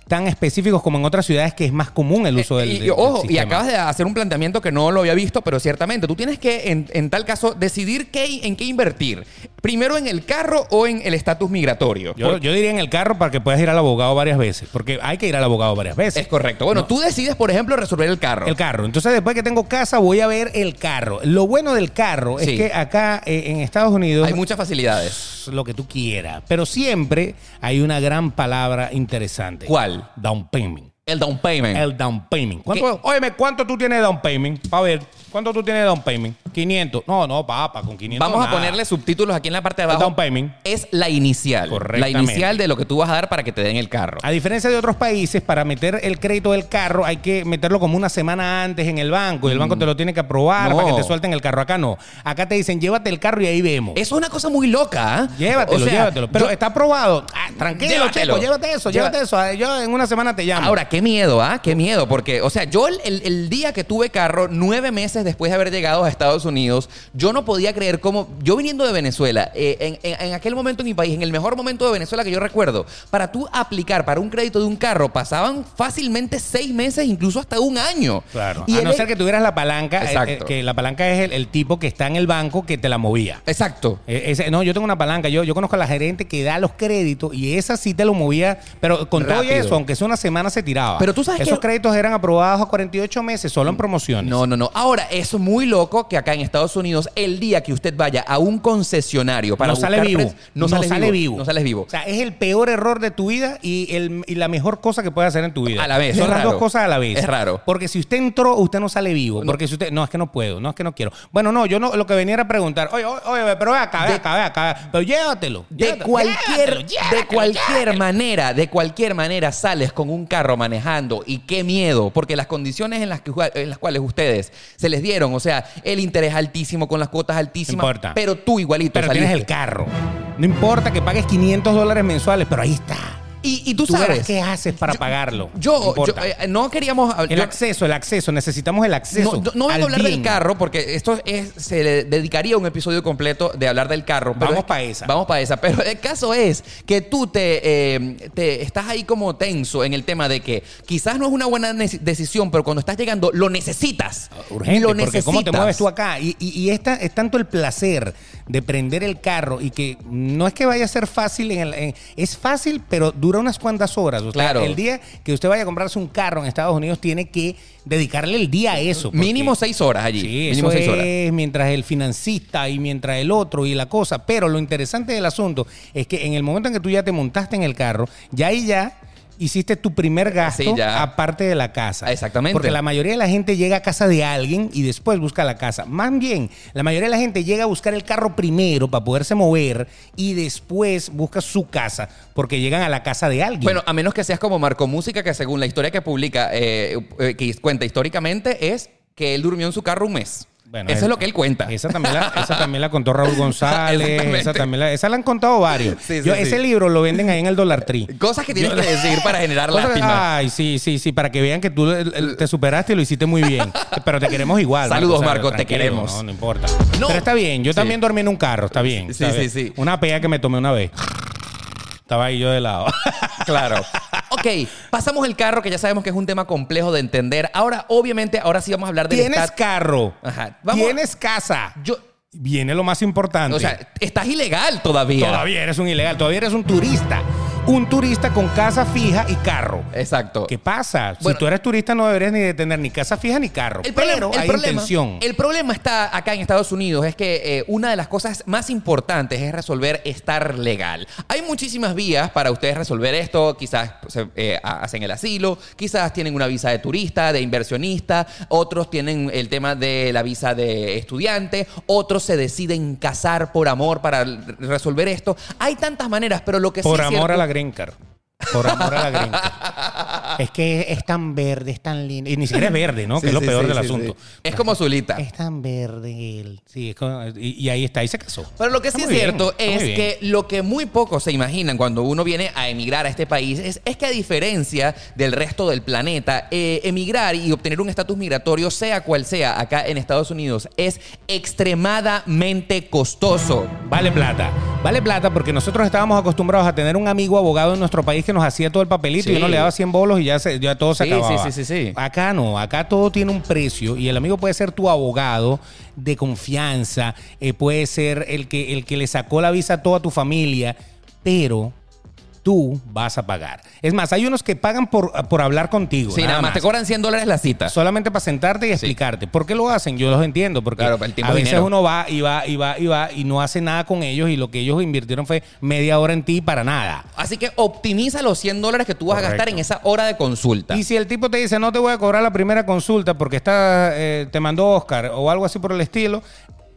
Speaker 2: tan específicos como en otras ciudades que es más común el uso del,
Speaker 1: Eh, y,
Speaker 2: del-
Speaker 1: y,
Speaker 2: del
Speaker 1: ojo, y acabas de hacer un planteamiento que no lo había visto, pero ciertamente tú tienes que, en, en tal caso, decidir qué, en qué invertir. Primero en el carro o en el estatus migratorio.
Speaker 2: Yo, yo diría en el carro para que puedas ir al abogado varias veces, porque hay que ir al abogado varias veces.
Speaker 1: es correcto. Bueno,
Speaker 2: No.
Speaker 1: tú decides, por ejemplo, resolver el carro.
Speaker 2: El carro. Entonces, después que tengo casa, voy a ver el carro. Lo bueno del carro
Speaker 1: Sí.
Speaker 2: es que acá eh, en Estados Unidos
Speaker 1: Hay muchas facilidades.
Speaker 2: lo que tú quieras, pero siempre hay una gran palabra interesante.
Speaker 1: ¿Cuál?
Speaker 2: Down payment.
Speaker 1: El down payment.
Speaker 2: El down payment. ¿Cuánto, óyeme, ¿cuánto tú tienes de down payment? A ver, ¿cuánto tú tienes de down payment? 500. No, no, papá, con 500
Speaker 1: Vamos a ponerle subtítulos aquí en la parte de
Speaker 2: El
Speaker 1: abajo.
Speaker 2: down payment.
Speaker 1: Es la inicial. La
Speaker 2: Correctamente.
Speaker 1: inicial de lo que tú vas a dar para que te den el carro.
Speaker 2: A diferencia de otros países, para meter el crédito del carro hay que meterlo como una semana antes en el banco y el banco te lo tiene que aprobar
Speaker 1: Mm. No.
Speaker 2: para que te suelten el carro. Acá no. Acá te dicen, llévate el carro y ahí vemos.
Speaker 1: Eso es una cosa muy loca. ¿ah?
Speaker 2: Llévatelo,
Speaker 1: O sea,
Speaker 2: llévatelo. Pero
Speaker 1: yo-
Speaker 2: está aprobado. Ah, tranquilo,
Speaker 1: Llévatelo.
Speaker 2: chico, llévate eso, llévate eso. Yo en una semana te llamo.
Speaker 1: Ahora, qué miedo, ¿ah? Qué miedo, porque, o sea, yo el, el- el día que tuve carro, nueve meses después de haber llegado a Estados Unidos, yo no podía creer cómo, yo viniendo de Venezuela, eh, en, en- en aquel momento en mi país, en el mejor momento de Venezuela que yo recuerdo, para tú aplicar para un crédito de un carro, pasaban fácilmente seis meses, incluso hasta un año.
Speaker 2: Claro.
Speaker 1: Y
Speaker 2: a no ser que tuvieras la palanca, eh,
Speaker 1: Exacto.
Speaker 2: eh, que la palanca es el, el tipo que está en el banco que te la movía.
Speaker 1: Exacto.
Speaker 2: Ese- no, yo tengo una palanca. Yo, yo conozco a la gerente que da los créditos y esa sí te lo movía, pero con todo
Speaker 1: Rápido.
Speaker 2: eso, aunque sea una semana, se tiraba.
Speaker 1: Pero tú sabes
Speaker 2: Esos
Speaker 1: que-
Speaker 2: créditos eran aprobados a 48 meses, solo en promociones.
Speaker 1: No, no, no. Ahora, eso es muy loco que acá en Estados Unidos, el día que usted vaya a un concesionario para
Speaker 2: no sale
Speaker 1: buscar
Speaker 2: vivo.
Speaker 1: pres- no, sales vivo. No sales vivo.
Speaker 2: O sea, es el peor error de tu vida y, el, y la mejor cosa que puedes hacer en tu vida.
Speaker 1: A la vez,
Speaker 2: Son
Speaker 1: es
Speaker 2: las
Speaker 1: raro.
Speaker 2: dos cosas a la vez.
Speaker 1: Es raro.
Speaker 2: Porque si usted entró, usted no sale vivo. Porque si usted. No, es que no puedo. No, es que no quiero. Bueno, no, yo no. Lo que venía era preguntar. Oye, oye, oye, pero ve acá, ve acá, ve acá. Pero llévatelo.
Speaker 1: De
Speaker 2: llévatelo,
Speaker 1: cualquier,
Speaker 2: llévatelo,
Speaker 1: de cualquier manera, de cualquier manera sales con un carro manejando y qué miedo, porque las condiciones en las, que, en las cuales ustedes se les dieron, o sea, el interés altísimo con las cuotas altísimas,
Speaker 2: No importa.
Speaker 1: pero tú igualito
Speaker 2: Pero tienes el carro. No importa que pagues 500 dólares mensuales, pero ahí está.
Speaker 1: Y, y tú, sabes,
Speaker 2: qué haces para pagarlo.
Speaker 1: Yo, yo, eh, no queríamos...
Speaker 2: el
Speaker 1: yo-
Speaker 2: acceso, el acceso. Necesitamos el acceso.
Speaker 1: No, no- no vengo a hablar del carro porque esto es, se le dedicaría un episodio completo de hablar del carro. pero
Speaker 2: Vamos
Speaker 1: es-
Speaker 2: pa' esa.
Speaker 1: Vamos para esa. *laughs* Pero el caso es que tú te, eh, te estás ahí como tenso en el tema de que quizás no es una buena decisión, pero cuando estás llegando lo necesitas.
Speaker 2: Urgente,
Speaker 1: lo
Speaker 2: porque
Speaker 1: necesitas.
Speaker 2: cómo te mueves tú acá. Y, y- y esta- es tanto el placer de prender el carro y que no es que vaya a ser fácil, en el, en- es fácil, pero dura unas cuantas horas. O sea,
Speaker 1: Claro.
Speaker 2: El día que usted vaya a comprarse un carro en Estados Unidos tiene que dedicarle el día a eso.
Speaker 1: Mínimo seis horas allí.
Speaker 2: Sí,
Speaker 1: Mínimo
Speaker 2: eso
Speaker 1: seis horas.
Speaker 2: es mientras el financista y mientras el otro y la cosa. Pero lo interesante del asunto es que en el momento en que tú ya te montaste en el carro, ya ahí ya hiciste tu primer gasto
Speaker 1: Sí,
Speaker 2: aparte de la casa.
Speaker 1: Exactamente.
Speaker 2: Porque la mayoría de la gente llega a casa de alguien y después busca la casa. Más bien, la mayoría de la gente llega a buscar el carro primero para poderse mover y después busca su casa porque llegan a la casa de alguien.
Speaker 1: Bueno, a menos que seas como Marco Música, que según la historia que publica, eh, eh, que cuenta históricamente, es que él durmió en su carro un mes.
Speaker 2: Bueno,
Speaker 1: Eso es lo que él cuenta.
Speaker 2: Esa también la, esa también la contó Raúl *laughs* González. Esa también la, esa la han contado varios.
Speaker 1: Sí, sí,
Speaker 2: Yo,
Speaker 1: sí.
Speaker 2: Ese libro lo venden ahí en el Dollar Tree.
Speaker 1: Cosas que tienes
Speaker 2: Yo-
Speaker 1: que decir para generar lástima.
Speaker 2: Ay, sí, sí, sí, para que vean que tú te superaste y lo hiciste muy bien. *laughs* Pero te queremos igual.
Speaker 1: Saludos,
Speaker 2: o sea,
Speaker 1: Marco, te queremos.
Speaker 2: No, no importa.
Speaker 1: No.
Speaker 2: Pero está bien, yo también dormí en un carro, está bien.
Speaker 1: Sí,
Speaker 2: está
Speaker 1: sí,
Speaker 2: bien.
Speaker 1: sí.
Speaker 2: Una pea que me tomé una vez. Estaba ahí yo de lado. *laughs*
Speaker 1: Claro. Ok, pasamos el carro, que ya sabemos que es un tema complejo de entender. Ahora, obviamente, ahora sí vamos a hablar del
Speaker 2: Tienes carro.
Speaker 1: Ajá. Vamos-
Speaker 2: Tienes casa.
Speaker 1: Yo,
Speaker 2: Viene lo más importante.
Speaker 1: o sea, estás ilegal todavía.
Speaker 2: todavía eres un ilegal, todavía eres un turista. Un turista con casa fija y carro.
Speaker 1: Exacto.
Speaker 2: ¿Qué pasa?
Speaker 1: Bueno.
Speaker 2: si tú eres turista no deberías ni de tener ni casa fija ni carro.
Speaker 1: El
Speaker 2: pero
Speaker 1: problema, el
Speaker 2: hay
Speaker 1: problema-
Speaker 2: intención.
Speaker 1: el problema está acá en Estados Unidos, es que eh, una de las cosas más importantes es resolver estar legal. Hay muchísimas vías para ustedes resolver esto, quizás se, eh, ha- hacen el asilo, quizás tienen una visa de turista, de inversionista, otros tienen el tema de la visa de estudiante, otros se deciden casar por amor para resolver esto. Hay tantas maneras, pero lo que sí
Speaker 2: Por
Speaker 1: es
Speaker 2: amor
Speaker 1: cierto-
Speaker 2: a la green card. Por amor a la green card. *laughs* Es que es tan verde, es tan lindo. Y ni siquiera es verde, ¿no? *laughs*
Speaker 1: Sí,
Speaker 2: que es lo
Speaker 1: sí,
Speaker 2: peor
Speaker 1: sí,
Speaker 2: del
Speaker 1: sí,
Speaker 2: asunto.
Speaker 1: sí. Es como Zulita.
Speaker 2: Es tan verde él. Sí, es como- y, y ahí está, ahí se casó.
Speaker 1: Pero lo que
Speaker 2: Está
Speaker 1: sí es
Speaker 2: bien,
Speaker 1: cierto es que lo que muy pocos se imaginan cuando uno viene a emigrar a este país es, es que a diferencia del resto del planeta, eh, emigrar y obtener un estatus migratorio, sea cual sea, acá en Estados Unidos, es extremadamente costoso.
Speaker 2: Vale plata. Vale plata porque nosotros estábamos acostumbrados a tener un amigo abogado en nuestro país que nos hacía todo el papelito
Speaker 1: Sí.
Speaker 2: y uno le daba 100 bolos y ya, se- ya todo se
Speaker 1: Sí,
Speaker 2: acababa.
Speaker 1: sí, sí, sí, sí.
Speaker 2: Acá no, acá todo tiene un precio y el amigo puede ser tu abogado de confianza, eh, puede ser el que, el que le sacó la visa a toda tu familia, pero tú vas a pagar. Es más, hay unos que pagan por, por hablar contigo.
Speaker 1: Sí, nada más te cobran 100 dólares la cita.
Speaker 2: Solamente para sentarte y explicarte. ¿Por qué lo hacen? Yo los entiendo. Porque
Speaker 1: Claro, el tiempo
Speaker 2: a
Speaker 1: es
Speaker 2: veces
Speaker 1: dinero.
Speaker 2: uno va y va y va y va y no hace nada con ellos y lo que ellos invirtieron fue media hora en ti para nada.
Speaker 1: Así que optimiza los 100 dólares que tú vas a gastar en esa hora de consulta.
Speaker 2: Y si el tipo te dice no te voy a cobrar la primera consulta porque está, eh, te mandó Oscar o algo así por el estilo,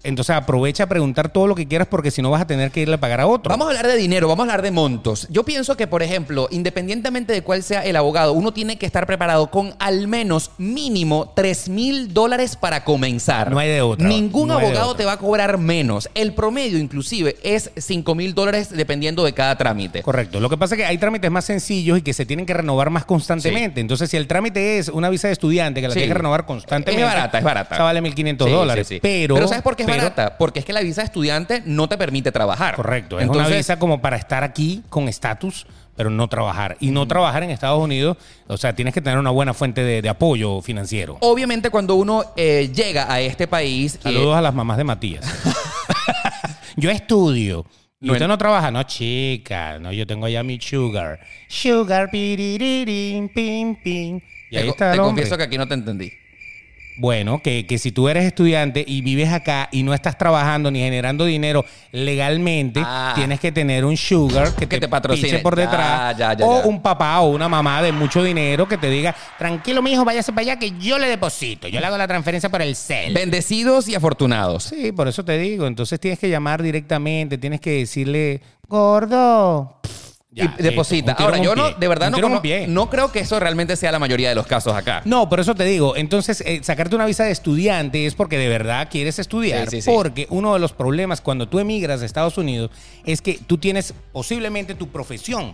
Speaker 2: entonces aprovecha a preguntar todo lo que quieras porque si no vas a tener que irle a pagar a otro.
Speaker 1: Vamos a hablar de dinero, vamos a hablar de montos. Yo pienso que, por ejemplo, independientemente de cuál sea el abogado, uno tiene que estar preparado con al menos mínimo 3 mil dólares para comenzar.
Speaker 2: No hay de otra.
Speaker 1: Ningún
Speaker 2: No
Speaker 1: abogado te va a cobrar menos. El promedio, inclusive, es 5 mil dólares dependiendo de cada trámite.
Speaker 2: Correcto. Lo que pasa es que hay trámites más sencillos y que se tienen que renovar más constantemente. Entonces, si el trámite es una visa de estudiante que la
Speaker 1: Sí.
Speaker 2: tienes que renovar constantemente.
Speaker 1: Es barata, es barata.
Speaker 2: Esa vale 1.500
Speaker 1: Sí,
Speaker 2: dólares. Pero,
Speaker 1: ¿sabes por qué es Porque es que la visa de estudiante no te permite trabajar.
Speaker 2: Correcto. Es una visa como para estar aquí con estatus, pero no trabajar. Y no trabajar en Estados Unidos, o sea, tienes que tener una buena fuente de, de apoyo financiero.
Speaker 1: Obviamente, cuando uno eh, llega a este país. eh,
Speaker 2: Saludos a las mamás de Matías. *laughs* yo estudio. ¿Y usted no trabaja? No, chica. No, yo tengo allá mi sugar. Sugar, pim, pim. Y ahí
Speaker 1: te,
Speaker 2: está
Speaker 1: te confieso que aquí no te entendí.
Speaker 2: Bueno, que, que si tú eres estudiante y vives acá y no estás trabajando ni generando dinero legalmente,
Speaker 1: Ah.
Speaker 2: tienes que tener un sugar que,
Speaker 1: Que
Speaker 2: te,
Speaker 1: te patrocine.
Speaker 2: por detrás.
Speaker 1: ya, ya,
Speaker 2: o un papá o una mamá de mucho dinero que te diga, tranquilo, mijo, váyase para allá que yo le deposito. Yo le hago la transferencia por el cel.
Speaker 1: Bendecidos y afortunados.
Speaker 2: Sí, por eso te digo. Entonces tienes que llamar directamente, tienes que decirle, gordo.
Speaker 1: Y deposita. Ahora, yo no, de verdad no,
Speaker 2: no
Speaker 1: creo que eso realmente sea la mayoría de los casos acá.
Speaker 2: No, por eso te digo. Entonces, eh, sacarte una visa de estudiante es porque de verdad quieres estudiar.
Speaker 1: Sí, sí, sí.
Speaker 2: Porque uno de los problemas cuando tú emigras a Estados Unidos es que tú tienes posiblemente tu profesión,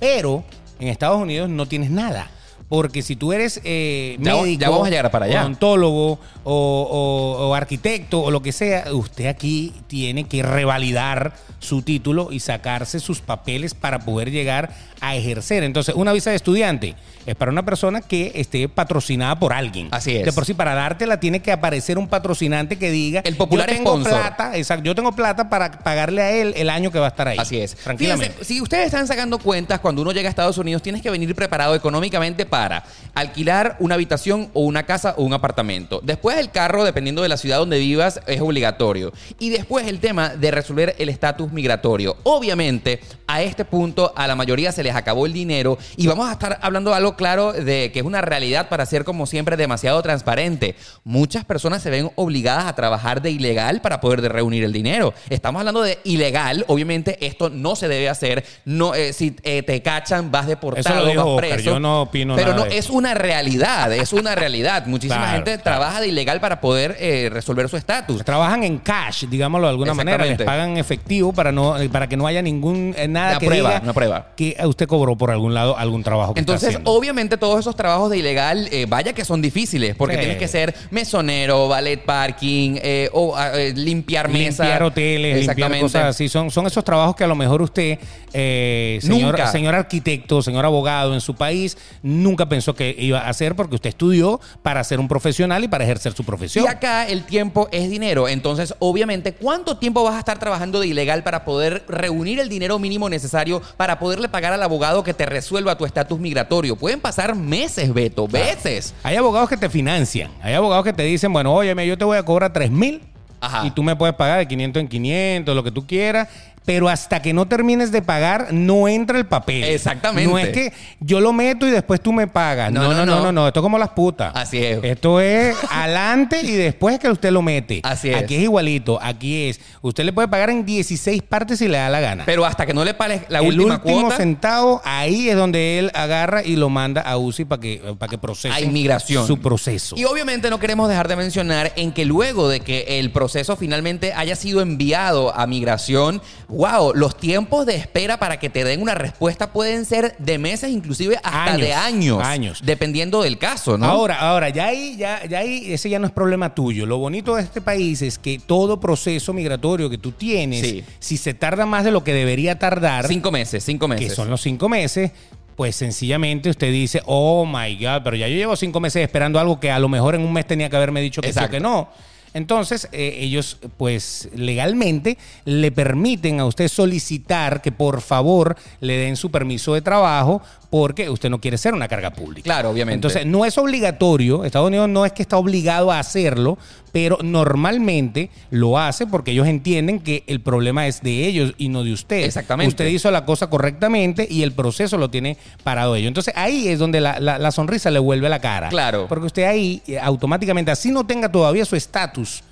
Speaker 2: pero en Estados Unidos no tienes nada. Porque si tú eres eh,
Speaker 1: Ya-
Speaker 2: médico,
Speaker 1: ya vamos a llegar para allá.
Speaker 2: odontólogo o, o- o arquitecto o lo que sea, usted aquí tiene que revalidar su título y sacarse sus papeles para poder llegar a ejercer. Entonces, una visa de estudiante es para una persona que esté patrocinada por alguien.
Speaker 1: Así es.
Speaker 2: De por sí, para dártela tiene que aparecer un patrocinante que diga,
Speaker 1: El popular
Speaker 2: yo tengo
Speaker 1: sponsor.
Speaker 2: plata, exacto, yo tengo plata para pagarle a él el año que va a estar ahí.
Speaker 1: Así es.
Speaker 2: Tranquilamente.
Speaker 1: Fíjense, si ustedes están sacando cuentas, cuando uno llega a Estados Unidos, tienes que venir preparado económicamente para alquilar una habitación o una casa o un apartamento. Después el carro, dependiendo de la ciudad donde vivas, es obligatorio. Y después el tema de resolver el estatus migratorio. Obviamente, a este punto a la mayoría se les acabó el dinero y vamos a estar hablando de algo claro de que es una realidad para ser como siempre demasiado transparente. Muchas personas se ven obligadas a trabajar de ilegal para poder de reunir el dinero. Estamos hablando de ilegal, obviamente esto no se debe hacer. No, eh, si eh, te cachan, vas
Speaker 2: Eso
Speaker 1: deportado,
Speaker 2: lo dijo
Speaker 1: vas
Speaker 2: Oscar,
Speaker 1: preso.
Speaker 2: yo no opino
Speaker 1: Pero
Speaker 2: nada
Speaker 1: no,
Speaker 2: de
Speaker 1: es una realidad, es una realidad. *laughs* Muchísima
Speaker 2: Claro,
Speaker 1: gente
Speaker 2: claro.
Speaker 1: trabaja de ilegal para poder eh, resolver su estatus.
Speaker 2: Trabajan en cash, digámoslo de alguna manera. Les pagan efectivo para no para que no haya ningún eh, nada
Speaker 1: Una
Speaker 2: que
Speaker 1: prueba,
Speaker 2: diga
Speaker 1: una prueba.
Speaker 2: que usted cobró por algún lado algún trabajo que
Speaker 1: Entonces, obviamente, todos esos trabajos de ilegal, eh, vaya que son difíciles, porque
Speaker 2: Sí.
Speaker 1: tienes que ser mesonero, valet parking, eh, o ah, eh, limpiar mesas.
Speaker 2: limpiar hoteles, limpiar
Speaker 1: Exactamente.
Speaker 2: cosas así. Son, son esos trabajos que a lo mejor usted, eh, señor,
Speaker 1: Nunca.
Speaker 2: señor arquitecto, señor abogado en su país, nunca pensó que iba a hacer porque usted estudió para ser un profesional y para ejercer su profesión.
Speaker 1: Y acá el tiempo es dinero. Entonces, obviamente, ¿cuánto tiempo vas a estar trabajando de ilegal para poder reunir el dinero mínimo necesario para poderle pagar al abogado que te resuelva tu estatus migratorio? Pueden pasar meses, Beto, veces.
Speaker 2: Hay abogados que te financian. Hay abogados que te dicen, bueno, óyeme, yo te voy a cobrar 3 mil
Speaker 1: Ajá.
Speaker 2: y tú me puedes pagar de 500 en 500, lo que tú quieras. Pero hasta que no termines de pagar, no entra el papel.
Speaker 1: Exactamente.
Speaker 2: No es que yo lo meto y después tú me pagas.
Speaker 1: No,
Speaker 2: No,
Speaker 1: no,
Speaker 2: no, no,
Speaker 1: no.
Speaker 2: no, no. Esto es como las putas.
Speaker 1: Así es.
Speaker 2: Esto es adelante y después es que usted lo mete.
Speaker 1: Así es.
Speaker 2: Aquí es igualito. Aquí es. Usted le puede pagar en 16 partes si le da la gana.
Speaker 1: Pero hasta que no le pagues la
Speaker 2: el
Speaker 1: última
Speaker 2: último
Speaker 1: cuota,
Speaker 2: centavo, ahí es donde él agarra y lo manda a UCI para que, para que procese
Speaker 1: a inmigración.
Speaker 2: su proceso.
Speaker 1: Y obviamente no queremos dejar de mencionar en que luego de que el proceso finalmente haya sido enviado a migración, wow, los tiempos de espera para que te den una respuesta pueden ser de meses, inclusive hasta
Speaker 2: Años,
Speaker 1: de años.
Speaker 2: años.
Speaker 1: Dependiendo del caso, ¿no?
Speaker 2: Ahora, ahora, ya ahí, ya, ya ahí, ese ya no es problema tuyo. Lo bonito de este país es que todo proceso migratorio que tú tienes,
Speaker 1: Sí.
Speaker 2: si se tarda más de lo que debería tardar,
Speaker 1: cinco meses, cinco meses.
Speaker 2: que son los cinco meses, pues sencillamente usted dice, oh my God, pero ya yo llevo cinco meses esperando algo que a lo mejor en un mes tenía que haberme dicho que sí o que no. Entonces, eh, ellos, pues, legalmente le permiten a usted solicitar que por favor le den su permiso de trabajo porque usted no quiere ser una carga pública.
Speaker 1: Claro, obviamente.
Speaker 2: Entonces, no es obligatorio, Estados Unidos no es que está obligado a hacerlo, pero normalmente lo hace porque ellos entienden que el problema es de ellos y no de usted.
Speaker 1: Exactamente.
Speaker 2: Usted hizo la cosa correctamente y el proceso lo tiene parado ello. Entonces, ahí es donde la, la- la sonrisa le vuelve a la cara.
Speaker 1: Claro.
Speaker 2: Porque usted ahí eh, automáticamente, así no tenga todavía su estatus,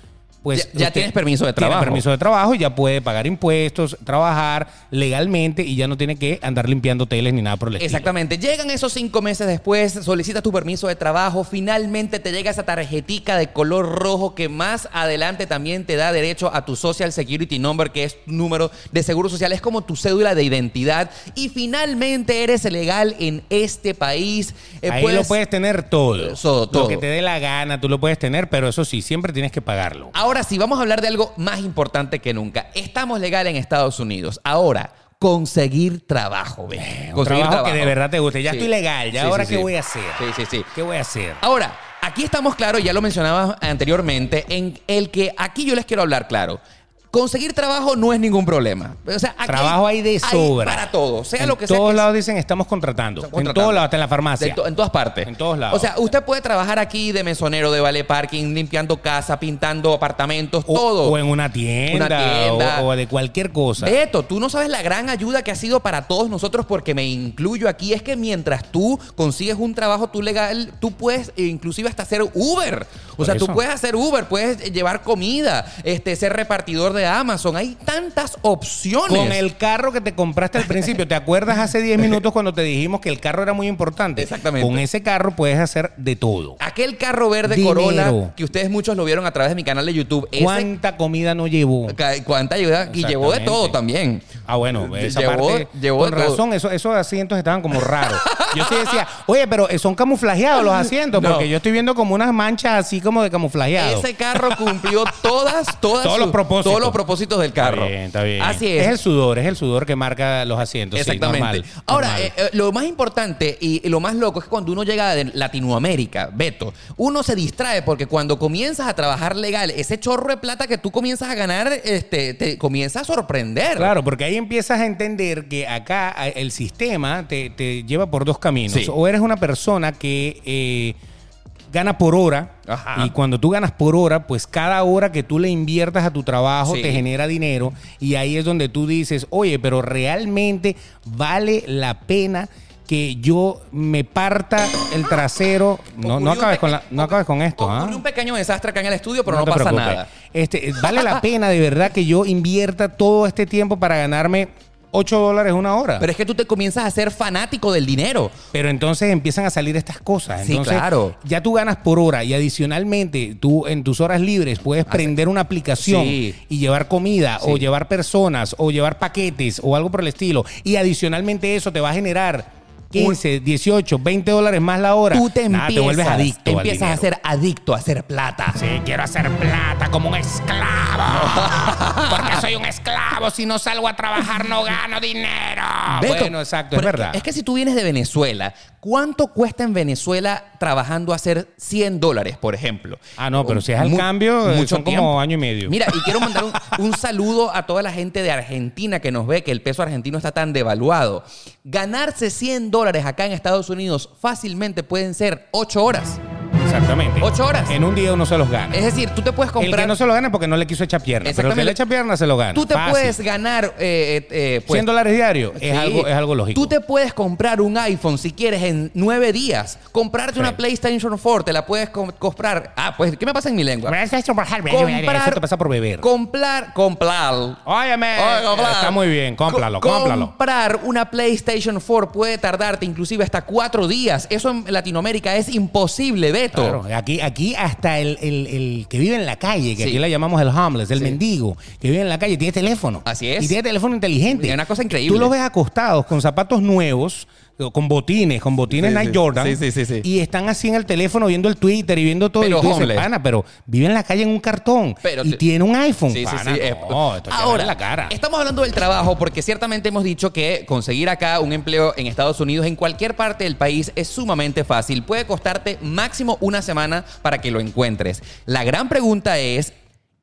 Speaker 2: pues
Speaker 1: Ya- tienes permiso de
Speaker 2: tiene
Speaker 1: trabajo.
Speaker 2: permiso de trabajo y ya puede pagar impuestos, trabajar legalmente y ya no tiene que andar limpiando hoteles ni nada por el estilo.
Speaker 1: Exactamente. Llegan esos cinco meses después, solicitas tu permiso de trabajo, finalmente te llega esa tarjetica de color rojo que más adelante también te da derecho a tu Social Security Number, que es tu número de seguro social, es como tu cédula de identidad y finalmente eres legal en este país. Eh,
Speaker 2: Ahí
Speaker 1: puedes-
Speaker 2: lo puedes tener todo.
Speaker 1: Eso, todo.
Speaker 2: Lo que te dé la gana, tú lo puedes tener, pero eso sí, siempre tienes que pagarlo.
Speaker 1: Ahora sí, vamos a hablar de algo más importante que nunca. Estamos legal en Estados Unidos. Ahora, conseguir trabajo, ve.
Speaker 2: Eh, Un
Speaker 1: Conseguir
Speaker 2: trabajo, que de verdad te guste. Ya
Speaker 1: Sí.
Speaker 2: estoy legal, ya
Speaker 1: Sí,
Speaker 2: ahora
Speaker 1: sí,
Speaker 2: qué voy a hacer.
Speaker 1: Sí, sí, sí.
Speaker 2: ¿Qué voy a hacer?
Speaker 1: Ahora, aquí estamos claros, ya lo mencionaba anteriormente, en el que aquí yo les quiero hablar claro. Conseguir trabajo no es ningún problema. O sea, aquí
Speaker 2: Trabajo hay de sobra.
Speaker 1: para todo, sea
Speaker 2: en
Speaker 1: lo que sea.
Speaker 2: todos
Speaker 1: que-
Speaker 2: lados dicen estamos contratando. En todos lados, hasta en la farmacia.
Speaker 1: to- en todas partes.
Speaker 2: En todos lados.
Speaker 1: O sea, usted puede trabajar aquí de mesonero, de valet parking, limpiando casa, pintando apartamentos,
Speaker 2: o,
Speaker 1: todo.
Speaker 2: o en una tienda,
Speaker 1: Una tienda.
Speaker 2: O, o de cualquier cosa.
Speaker 1: Beto, tú no sabes la gran ayuda que ha sido para todos nosotros porque me incluyo aquí. Es que mientras tú consigues un trabajo tú legal, tú puedes eh, inclusive hasta hacer Uber. O
Speaker 2: Por
Speaker 1: sea, tú
Speaker 2: eso.
Speaker 1: puedes hacer Uber, puedes llevar comida, este, ser repartidor de Amazon. Hay tantas opciones.
Speaker 2: Con el carro que te compraste al principio, ¿te acuerdas hace 10 *laughs* minutos cuando te dijimos que el carro era muy importante?
Speaker 1: Exactamente.
Speaker 2: Con ese carro puedes hacer de todo.
Speaker 1: Aquel carro verde
Speaker 2: Dinero.
Speaker 1: Corolla que ustedes muchos lo vieron a través de mi canal de YouTube. Ese-
Speaker 2: ¿Cuánta comida no llevó?
Speaker 1: ¿Cuánta ayuda? Y llevó de todo también.
Speaker 2: Ah, bueno, esa
Speaker 1: Llevó-
Speaker 2: parte.
Speaker 1: llevó
Speaker 2: con
Speaker 1: de todo.
Speaker 2: razón, eso- esos asientos estaban como raros. Yo sí decía, *laughs* oye, pero son camuflajeados los asientos,
Speaker 1: No.
Speaker 2: porque yo estoy viendo como unas manchas así como de camuflajeado.
Speaker 1: Ese carro cumplió todas, todas
Speaker 2: Todos los propósitos.
Speaker 1: todos los propósitos del carro.
Speaker 2: Está bien, está bien.
Speaker 1: Así es.
Speaker 2: Es el sudor, es el sudor que marca los asientos. sí,
Speaker 1: Exactamente.
Speaker 2: normal,
Speaker 1: Ahora,
Speaker 2: normal.
Speaker 1: eh, eh, lo más importante y, lo más loco es que cuando uno llega de Latinoamérica, Beto, uno se distrae porque cuando comienzas a trabajar legal, ese chorro de plata que tú comienzas a ganar, este, te comienza a sorprender.
Speaker 2: Claro, porque ahí empiezas a entender que acá eh, el sistema te, te lleva por dos caminos.
Speaker 1: Sí.
Speaker 2: O eres una persona que eh, gana por hora.
Speaker 1: Ajá.
Speaker 2: Y cuando tú ganas por hora, pues cada hora que tú le inviertas a tu trabajo
Speaker 1: Sí.
Speaker 2: te genera dinero. Y ahí es donde tú dices, oye, pero realmente vale la pena que yo me parta el trasero. No, no acabes con, la- no acabes con esto. ¿ah?
Speaker 1: Un pequeño desastre acá en el estudio, pero no, pasa
Speaker 2: preocupes.
Speaker 1: nada.
Speaker 2: Este, vale la pena de verdad que yo invierta todo este tiempo para ganarme 8 dólares una hora.
Speaker 1: Pero es que tú te comienzas a ser fanático del dinero.
Speaker 2: Pero entonces empiezan a salir estas cosas.
Speaker 1: Sí,
Speaker 2: Entonces,
Speaker 1: claro.
Speaker 2: Ya tú ganas por hora y adicionalmente tú en tus horas libres puedes prender una aplicación
Speaker 1: Sí.
Speaker 2: y llevar comida o
Speaker 1: Sí.
Speaker 2: llevar personas o llevar paquetes o algo por el estilo. Y adicionalmente eso te va a generar 15, 18, 20 dólares más la hora.
Speaker 1: Tú te
Speaker 2: Nada,
Speaker 1: empiezas,
Speaker 2: te vuelves adicto.
Speaker 1: empiezas a ser adicto a hacer plata.
Speaker 2: Sí, quiero hacer plata como un esclavo. *laughs* Porque soy un esclavo. Si no salgo a trabajar, no gano dinero. Bueno, exacto, es verdad.
Speaker 1: Es que si tú vienes de Venezuela, ¿cuánto cuesta en Venezuela trabajando a hacer 100 dólares, por ejemplo?
Speaker 2: Ah, no, pero si es al
Speaker 1: Mu-
Speaker 2: cambio, eh,
Speaker 1: mucho
Speaker 2: son como
Speaker 1: tiempo.
Speaker 2: año y medio.
Speaker 1: Mira, y quiero *laughs* mandar un, un saludo a toda la gente de Argentina que nos ve, que el peso argentino está tan devaluado. Ganarse 100 dólares acá en Estados Unidos fácilmente pueden ser 8 horas.
Speaker 2: Exactamente.
Speaker 1: Ocho horas.
Speaker 2: En un día uno se los gana.
Speaker 1: Es decir, tú te puedes comprar...
Speaker 2: El que no se lo gana porque no le quiso echar pierna. Pero el que le echa pierna se lo gana.
Speaker 1: Tú te
Speaker 2: Fácil.
Speaker 1: puedes ganar... eh, eh, pues,
Speaker 2: 100 dólares diarios es, algo, es algo lógico.
Speaker 1: Tú te puedes comprar un iPhone si quieres en nueve días. Comprarte
Speaker 2: Sí.
Speaker 1: una PlayStation 4, te la puedes com- comprar. Ah, pues, ¿qué me pasa en mi lengua?
Speaker 2: Eso te pasa por beber.
Speaker 1: Comprar, comprar.
Speaker 2: Óyeme,
Speaker 1: comprar.
Speaker 2: está muy bien, cómpralo,
Speaker 1: Co-
Speaker 2: cómpralo.
Speaker 1: Comprar una PlayStation 4 puede tardarte inclusive hasta cuatro días. Eso en Latinoamérica es imposible, Beto.
Speaker 2: Claro, aquí, aquí hasta el, el- el que vive en la calle, que
Speaker 1: Sí.
Speaker 2: aquí le llamamos el homeless, el
Speaker 1: Sí.
Speaker 2: mendigo, que vive en la calle, tiene teléfono.
Speaker 1: Así es.
Speaker 2: Y tiene teléfono inteligente.
Speaker 1: Es una cosa increíble.
Speaker 2: Tú los ves acostados con zapatos nuevos, con botines, con botines
Speaker 1: Sí,
Speaker 2: Nike
Speaker 1: sí.
Speaker 2: Jordan.
Speaker 1: Sí, sí, sí, sí.
Speaker 2: Y están así en el teléfono viendo el Twitter y viendo todo.
Speaker 1: Pero
Speaker 2: y tú dices, pana, pero vive en la calle en un cartón.
Speaker 1: Pero
Speaker 2: y
Speaker 1: te-
Speaker 2: tiene un iPhone.
Speaker 1: Sí, sí,
Speaker 2: pana.
Speaker 1: sí. eh,
Speaker 2: No, esto
Speaker 1: Ahora,
Speaker 2: la cara.
Speaker 1: estamos hablando del trabajo porque ciertamente hemos dicho que conseguir acá un empleo en Estados Unidos, en cualquier parte del país, es sumamente fácil. Puede costarte máximo una semana para que lo encuentres. La gran pregunta es...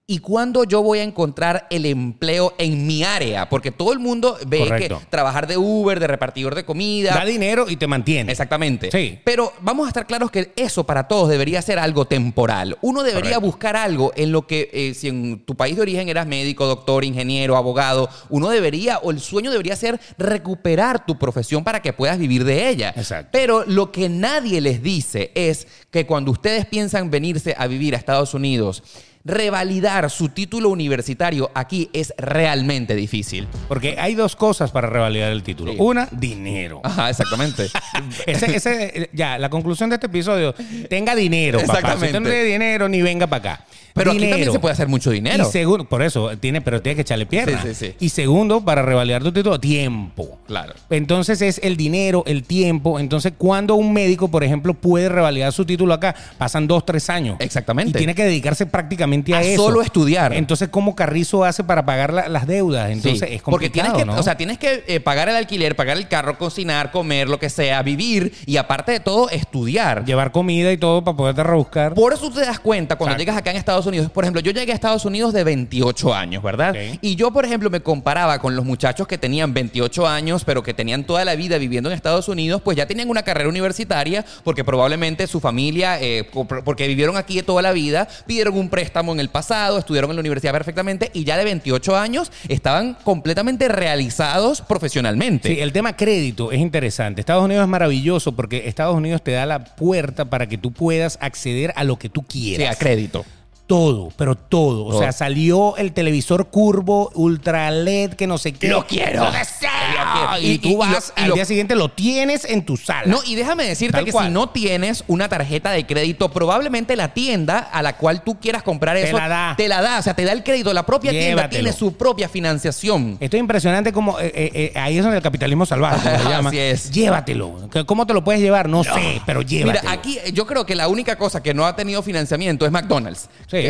Speaker 1: ¿Y cuándo yo voy a encontrar el empleo en mi área? Porque todo el mundo ve
Speaker 2: Correcto.
Speaker 1: que trabajar de Uber, de repartidor de comida,
Speaker 2: Da dinero y te mantiene.
Speaker 1: Exactamente.
Speaker 2: Sí.
Speaker 1: Pero vamos a estar claros que eso para todos debería ser algo temporal. Uno debería
Speaker 2: Correcto.
Speaker 1: buscar algo en lo que, eh, si en tu país de origen eras médico, doctor, ingeniero, abogado, uno debería, o el sueño debería ser recuperar tu profesión para que puedas vivir de ella.
Speaker 2: Exacto.
Speaker 1: Pero lo que nadie les dice es que cuando ustedes piensan venirse a vivir a Estados Unidos, revalidar su título universitario aquí es realmente difícil.
Speaker 2: Porque hay dos cosas para revalidar el título.
Speaker 1: Sí.
Speaker 2: Una, dinero.
Speaker 1: Ajá, exactamente. *laughs*
Speaker 2: Ese, ese, ya, la conclusión de este episodio, tenga dinero, papá. Si
Speaker 1: Exactamente.
Speaker 2: usted no tiene dinero, ni venga para acá.
Speaker 1: Pero aquí también se puede hacer mucho dinero.
Speaker 2: Y segundo, por eso, tiene, pero tiene que echarle pierna.
Speaker 1: Sí, sí, sí.
Speaker 2: Y segundo, para revalidar tu título, tiempo.
Speaker 1: Claro.
Speaker 2: Entonces es el dinero, el tiempo. Entonces, cuando un médico, por ejemplo, puede revalidar su título acá, pasan dos, tres años.
Speaker 1: Exactamente.
Speaker 2: Y tiene que dedicarse prácticamente a,
Speaker 1: A
Speaker 2: eso.
Speaker 1: solo estudiar.
Speaker 2: Entonces, ¿cómo Carrizo hace para pagar la- las deudas? Entonces,
Speaker 1: Sí,
Speaker 2: es
Speaker 1: porque
Speaker 2: complicado,
Speaker 1: tienes que,
Speaker 2: ¿no?
Speaker 1: o sea, tienes que eh, pagar el alquiler, pagar el carro, cocinar, comer, lo que sea, vivir y aparte de todo estudiar.
Speaker 2: Llevar comida y todo para poderte rebuscar.
Speaker 1: Por eso te das cuenta cuando
Speaker 2: Exacto.
Speaker 1: llegas acá en Estados Unidos. Por ejemplo, yo llegué a Estados Unidos de 28 años, ¿verdad? Y yo, por ejemplo, me comparaba con los muchachos que tenían 28 años, pero que tenían toda la vida viviendo en Estados Unidos, pues ya tenían una carrera universitaria, porque probablemente su familia, eh, porque vivieron aquí toda la vida, pidieron un préstamo en el pasado, estudiaron en la universidad perfectamente y ya de 28 años estaban completamente realizados profesionalmente.
Speaker 2: Sí, el tema crédito es interesante. Estados Unidos es maravilloso porque Estados Unidos te da la puerta para que tú puedas acceder a lo que tú
Speaker 1: Sí,
Speaker 2: quieras.
Speaker 1: a crédito.
Speaker 2: Todo, pero todo. O sea, salió el televisor curvo, ultra LED, que no sé qué.
Speaker 1: Lo quiero.
Speaker 2: Lo deseo.
Speaker 1: Lo quiero.
Speaker 2: Y, tú
Speaker 1: y lo-
Speaker 2: vas
Speaker 1: y
Speaker 2: al día siguiente, lo tienes en tu sala.
Speaker 1: No, y déjame decirte
Speaker 2: Tal
Speaker 1: que
Speaker 2: cual.
Speaker 1: si no tienes una tarjeta de crédito, probablemente la tienda a la cual tú quieras comprar
Speaker 2: Te
Speaker 1: eso
Speaker 2: la da.
Speaker 1: te la da, o sea, te da el crédito. La propia tienda tiene su propia financiación.
Speaker 2: Esto es impresionante como eh, eh, eh, ahí es donde el capitalismo salvaje se *laughs* llama.
Speaker 1: Así es.
Speaker 2: Llévatelo. ¿Cómo te lo puedes llevar? No, sé, pero llévatelo.
Speaker 1: Mira, aquí yo creo que la única cosa que no ha tenido financiamiento es McDonald's.
Speaker 2: Sí.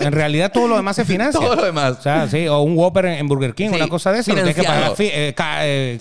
Speaker 2: En realidad todo lo demás se *laughs* financia.
Speaker 1: Todo lo demás.
Speaker 2: O sea, sí, o un Whopper en Burger King,
Speaker 1: Sí,
Speaker 2: una cosa de eso, lo tienes que pagar eh,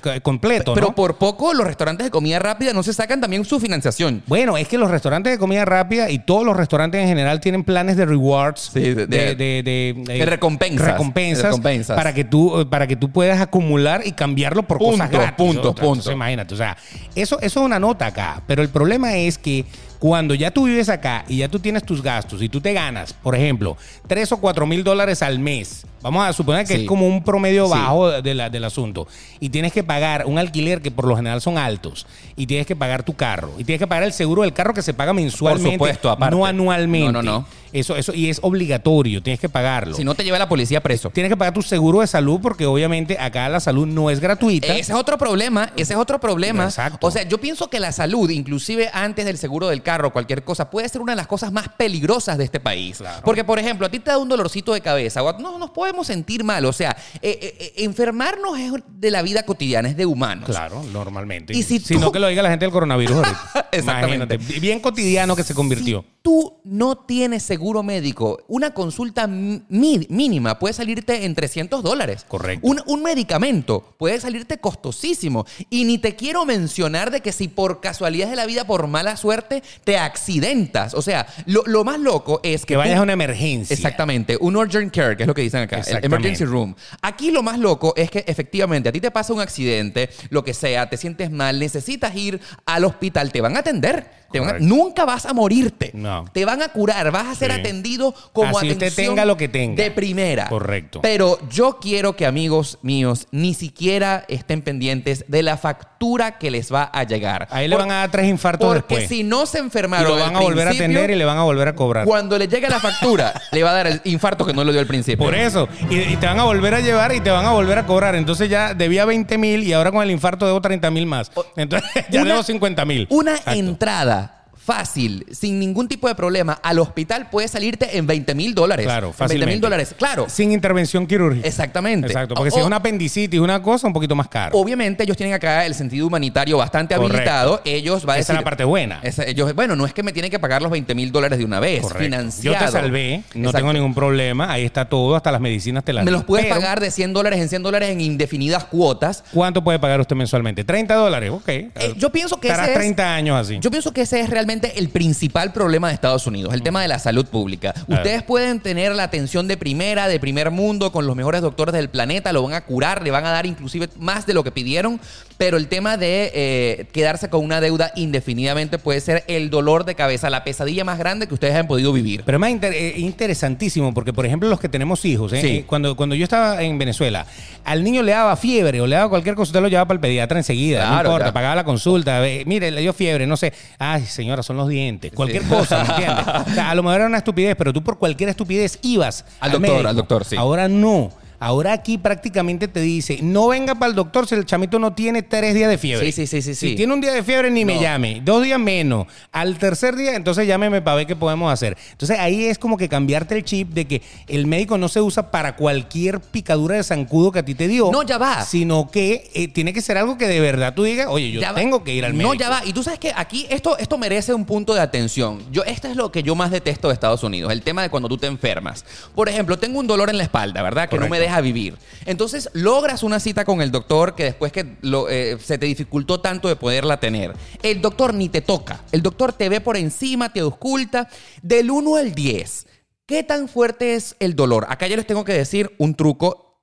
Speaker 2: eh, completo,
Speaker 1: Pero
Speaker 2: ¿no?
Speaker 1: por poco los restaurantes de comida rápida no se sacan también su financiación.
Speaker 2: Bueno, es que los restaurantes de comida rápida y todos los restaurantes en general tienen planes de rewards,
Speaker 1: Sí, de-
Speaker 2: de,
Speaker 1: de-
Speaker 2: de-
Speaker 1: de recompensas.
Speaker 2: recompensas,
Speaker 1: Recompensas.
Speaker 2: para que tú para que tú puedas acumular y cambiarlo por cosas gratis.
Speaker 1: punto,
Speaker 2: Entonces,
Speaker 1: punto.
Speaker 2: imagínate, o sea, eso, eso es una nota acá, pero el problema es que cuando ya tú vives acá y ya tú tienes tus gastos y tú te ganas, por ejemplo, 3 o 4 mil dólares al mes Vamos a suponer que
Speaker 1: Sí.
Speaker 2: es como un promedio
Speaker 1: Sí.
Speaker 2: bajo de la- del asunto. Y tienes que pagar un alquiler que por lo general son altos. Y tienes que pagar tu carro. Y tienes que pagar el seguro del carro que se paga mensualmente.
Speaker 1: supuesto, aparte.
Speaker 2: No anualmente.
Speaker 1: No, no, no.
Speaker 2: Eso, eso, y es obligatorio, tienes que pagarlo.
Speaker 1: Si no te lleva la policía preso.
Speaker 2: Tienes que pagar tu seguro de salud porque obviamente acá la salud no es gratuita.
Speaker 1: Ese es otro problema, ese es otro problema.
Speaker 2: Exacto.
Speaker 1: O sea, yo pienso que la salud, inclusive antes del seguro del carro, cualquier cosa, puede ser una de las cosas más peligrosas de este país.
Speaker 2: Claro.
Speaker 1: Porque, por ejemplo, a ti te da un dolorcito de cabeza, o no nos podemos sentir mal. O sea, eh, eh, eh, enfermarnos es de la vida cotidiana, es de humanos.
Speaker 2: Claro, normalmente.
Speaker 1: Y si
Speaker 2: si no que lo diga la gente del coronavirus ahorita. *laughs*
Speaker 1: Exactamente.
Speaker 2: Imagínate. Bien cotidiano que se convirtió.
Speaker 1: Si tú no tienes seguro médico, una consulta mínima puede salirte en 300 dólares.
Speaker 2: Correcto.
Speaker 1: Un, un medicamento puede salirte costosísimo. Y ni te quiero mencionar de que si por casualidad de la vida, por mala suerte, te accidentas. O sea, lo, lo más loco es que...
Speaker 2: Que vayas
Speaker 1: tú-
Speaker 2: a una emergencia.
Speaker 1: Exactamente, un urgent care, que es lo que dicen acá, emergency room. Aquí lo más loco es que efectivamente a ti te pasa un accidente, lo que sea, te sientes mal, necesitas ir al hospital, te van a atender. Te van a- nunca vas a morirte.
Speaker 2: No.
Speaker 1: Te van a curar, vas a ser
Speaker 2: Sí.
Speaker 1: atendido como
Speaker 2: Así usted
Speaker 1: atención
Speaker 2: tenga lo que tenga.
Speaker 1: de primera.
Speaker 2: Correcto.
Speaker 1: Pero yo quiero que amigos míos ni siquiera estén pendientes de la factura que les va a llegar.
Speaker 2: Ahí le van a dar tres infartos
Speaker 1: Porque
Speaker 2: después.
Speaker 1: si no se
Speaker 2: y
Speaker 1: enfermaron
Speaker 2: lo van a volver a atender y le van a volver a cobrar.
Speaker 1: cuando le llegue la factura, le va a dar el infarto que no le dio al principio.
Speaker 2: Por eso. Y, y te van a volver a llevar y te van a volver a cobrar. Entonces ya debía 20 mil y ahora con el infarto debo 30 mil más. Entonces *laughs* ya
Speaker 1: Una-
Speaker 2: debo 50 mil.
Speaker 1: Una
Speaker 2: Exacto.
Speaker 1: entrada fácil, sin ningún tipo de problema, al hospital puede salirte en 20 mil dólares.
Speaker 2: Claro,
Speaker 1: En 20
Speaker 2: fácilmente.
Speaker 1: mil dólares, claro.
Speaker 2: Sin intervención quirúrgica.
Speaker 1: Exactamente.
Speaker 2: Exacto. Porque
Speaker 1: O-
Speaker 2: si es una apendicitis, una cosa, un poquito más caro.
Speaker 1: Obviamente ellos tienen acá el sentido humanitario bastante
Speaker 2: Correcto.
Speaker 1: habilitado. Ellos va a
Speaker 2: Esa
Speaker 1: decir...
Speaker 2: es la parte buena.
Speaker 1: Esa- ellos, bueno, no es que me tienen que pagar los 20 mil dólares de una vez,
Speaker 2: Correcto.
Speaker 1: financiado.
Speaker 2: Yo te salvé, no
Speaker 1: Exacto.
Speaker 2: tengo ningún problema. Ahí está todo, hasta las medicinas te las
Speaker 1: Me los puedes
Speaker 2: Pero,
Speaker 1: pagar de 100 dólares en 100 dólares en indefinidas cuotas.
Speaker 2: ¿Cuánto puede pagar usted mensualmente? 30 dólares, ok.
Speaker 1: Eh, yo pienso que
Speaker 2: Estarás
Speaker 1: ese es-
Speaker 2: 30 años así.
Speaker 1: Yo pienso que ese es realmente el principal problema de Estados Unidos, el tema de la salud pública. Ustedes pueden tener la atención de primera, de primer mundo, con los mejores doctores del planeta, lo van a curar, le van a dar inclusive más de lo que pidieron, pero el tema de eh, quedarse con una deuda indefinidamente puede ser el dolor de cabeza, la pesadilla más grande que ustedes han podido vivir.
Speaker 2: Pero es más inter- eh, interesantísimo porque, por ejemplo, los que tenemos hijos, ¿eh?
Speaker 1: Sí.
Speaker 2: Eh, cuando, cuando yo estaba en Venezuela, al niño le daba fiebre o le daba cualquier cosa, usted lo llevaba para el pediatra enseguida, no importa, pagaba la consulta, mire, le dio fiebre, no sé, ay señora, son los dientes, cualquier cosa, ¿me entiendes? *laughs* O sea, a lo mejor era una estupidez, pero tú por cualquier estupidez ibas
Speaker 1: Al doctor,
Speaker 2: médico.
Speaker 1: al doctor, sí.
Speaker 2: Ahora no. Ahora aquí prácticamente te dice, no venga para el doctor si el chamito no tiene tres días de fiebre.
Speaker 1: Sí, sí, sí, sí,
Speaker 2: Si
Speaker 1: sí.
Speaker 2: tiene un día de fiebre, ni me llame. Dos días menos. Al tercer día, entonces llámeme para ver qué podemos hacer. Entonces ahí es como que cambiarte el chip de que el médico no se usa para cualquier picadura de zancudo que a ti te dio.
Speaker 1: No, ya va.
Speaker 2: Sino que eh, tiene que ser algo que de verdad tú digas, oye, yo
Speaker 1: Ya va.
Speaker 2: tengo que ir al médico.
Speaker 1: No, ya va. Y tú sabes que aquí esto, esto merece un punto de atención. Yo, esto es lo que yo más detesto de Estados Unidos, el tema de cuando tú te enfermas. Por ejemplo, tengo un dolor en la espalda, ¿verdad? Que no me
Speaker 2: Correcto.
Speaker 1: Deja vivir. Entonces, logras una cita con el doctor que después que lo, eh, se te dificultó tanto de poderla tener. El doctor ni te toca. El doctor te ve por encima, te ausculta. Del 1 al 10, ¿qué tan fuerte es el dolor? Acá yo les tengo que decir un truco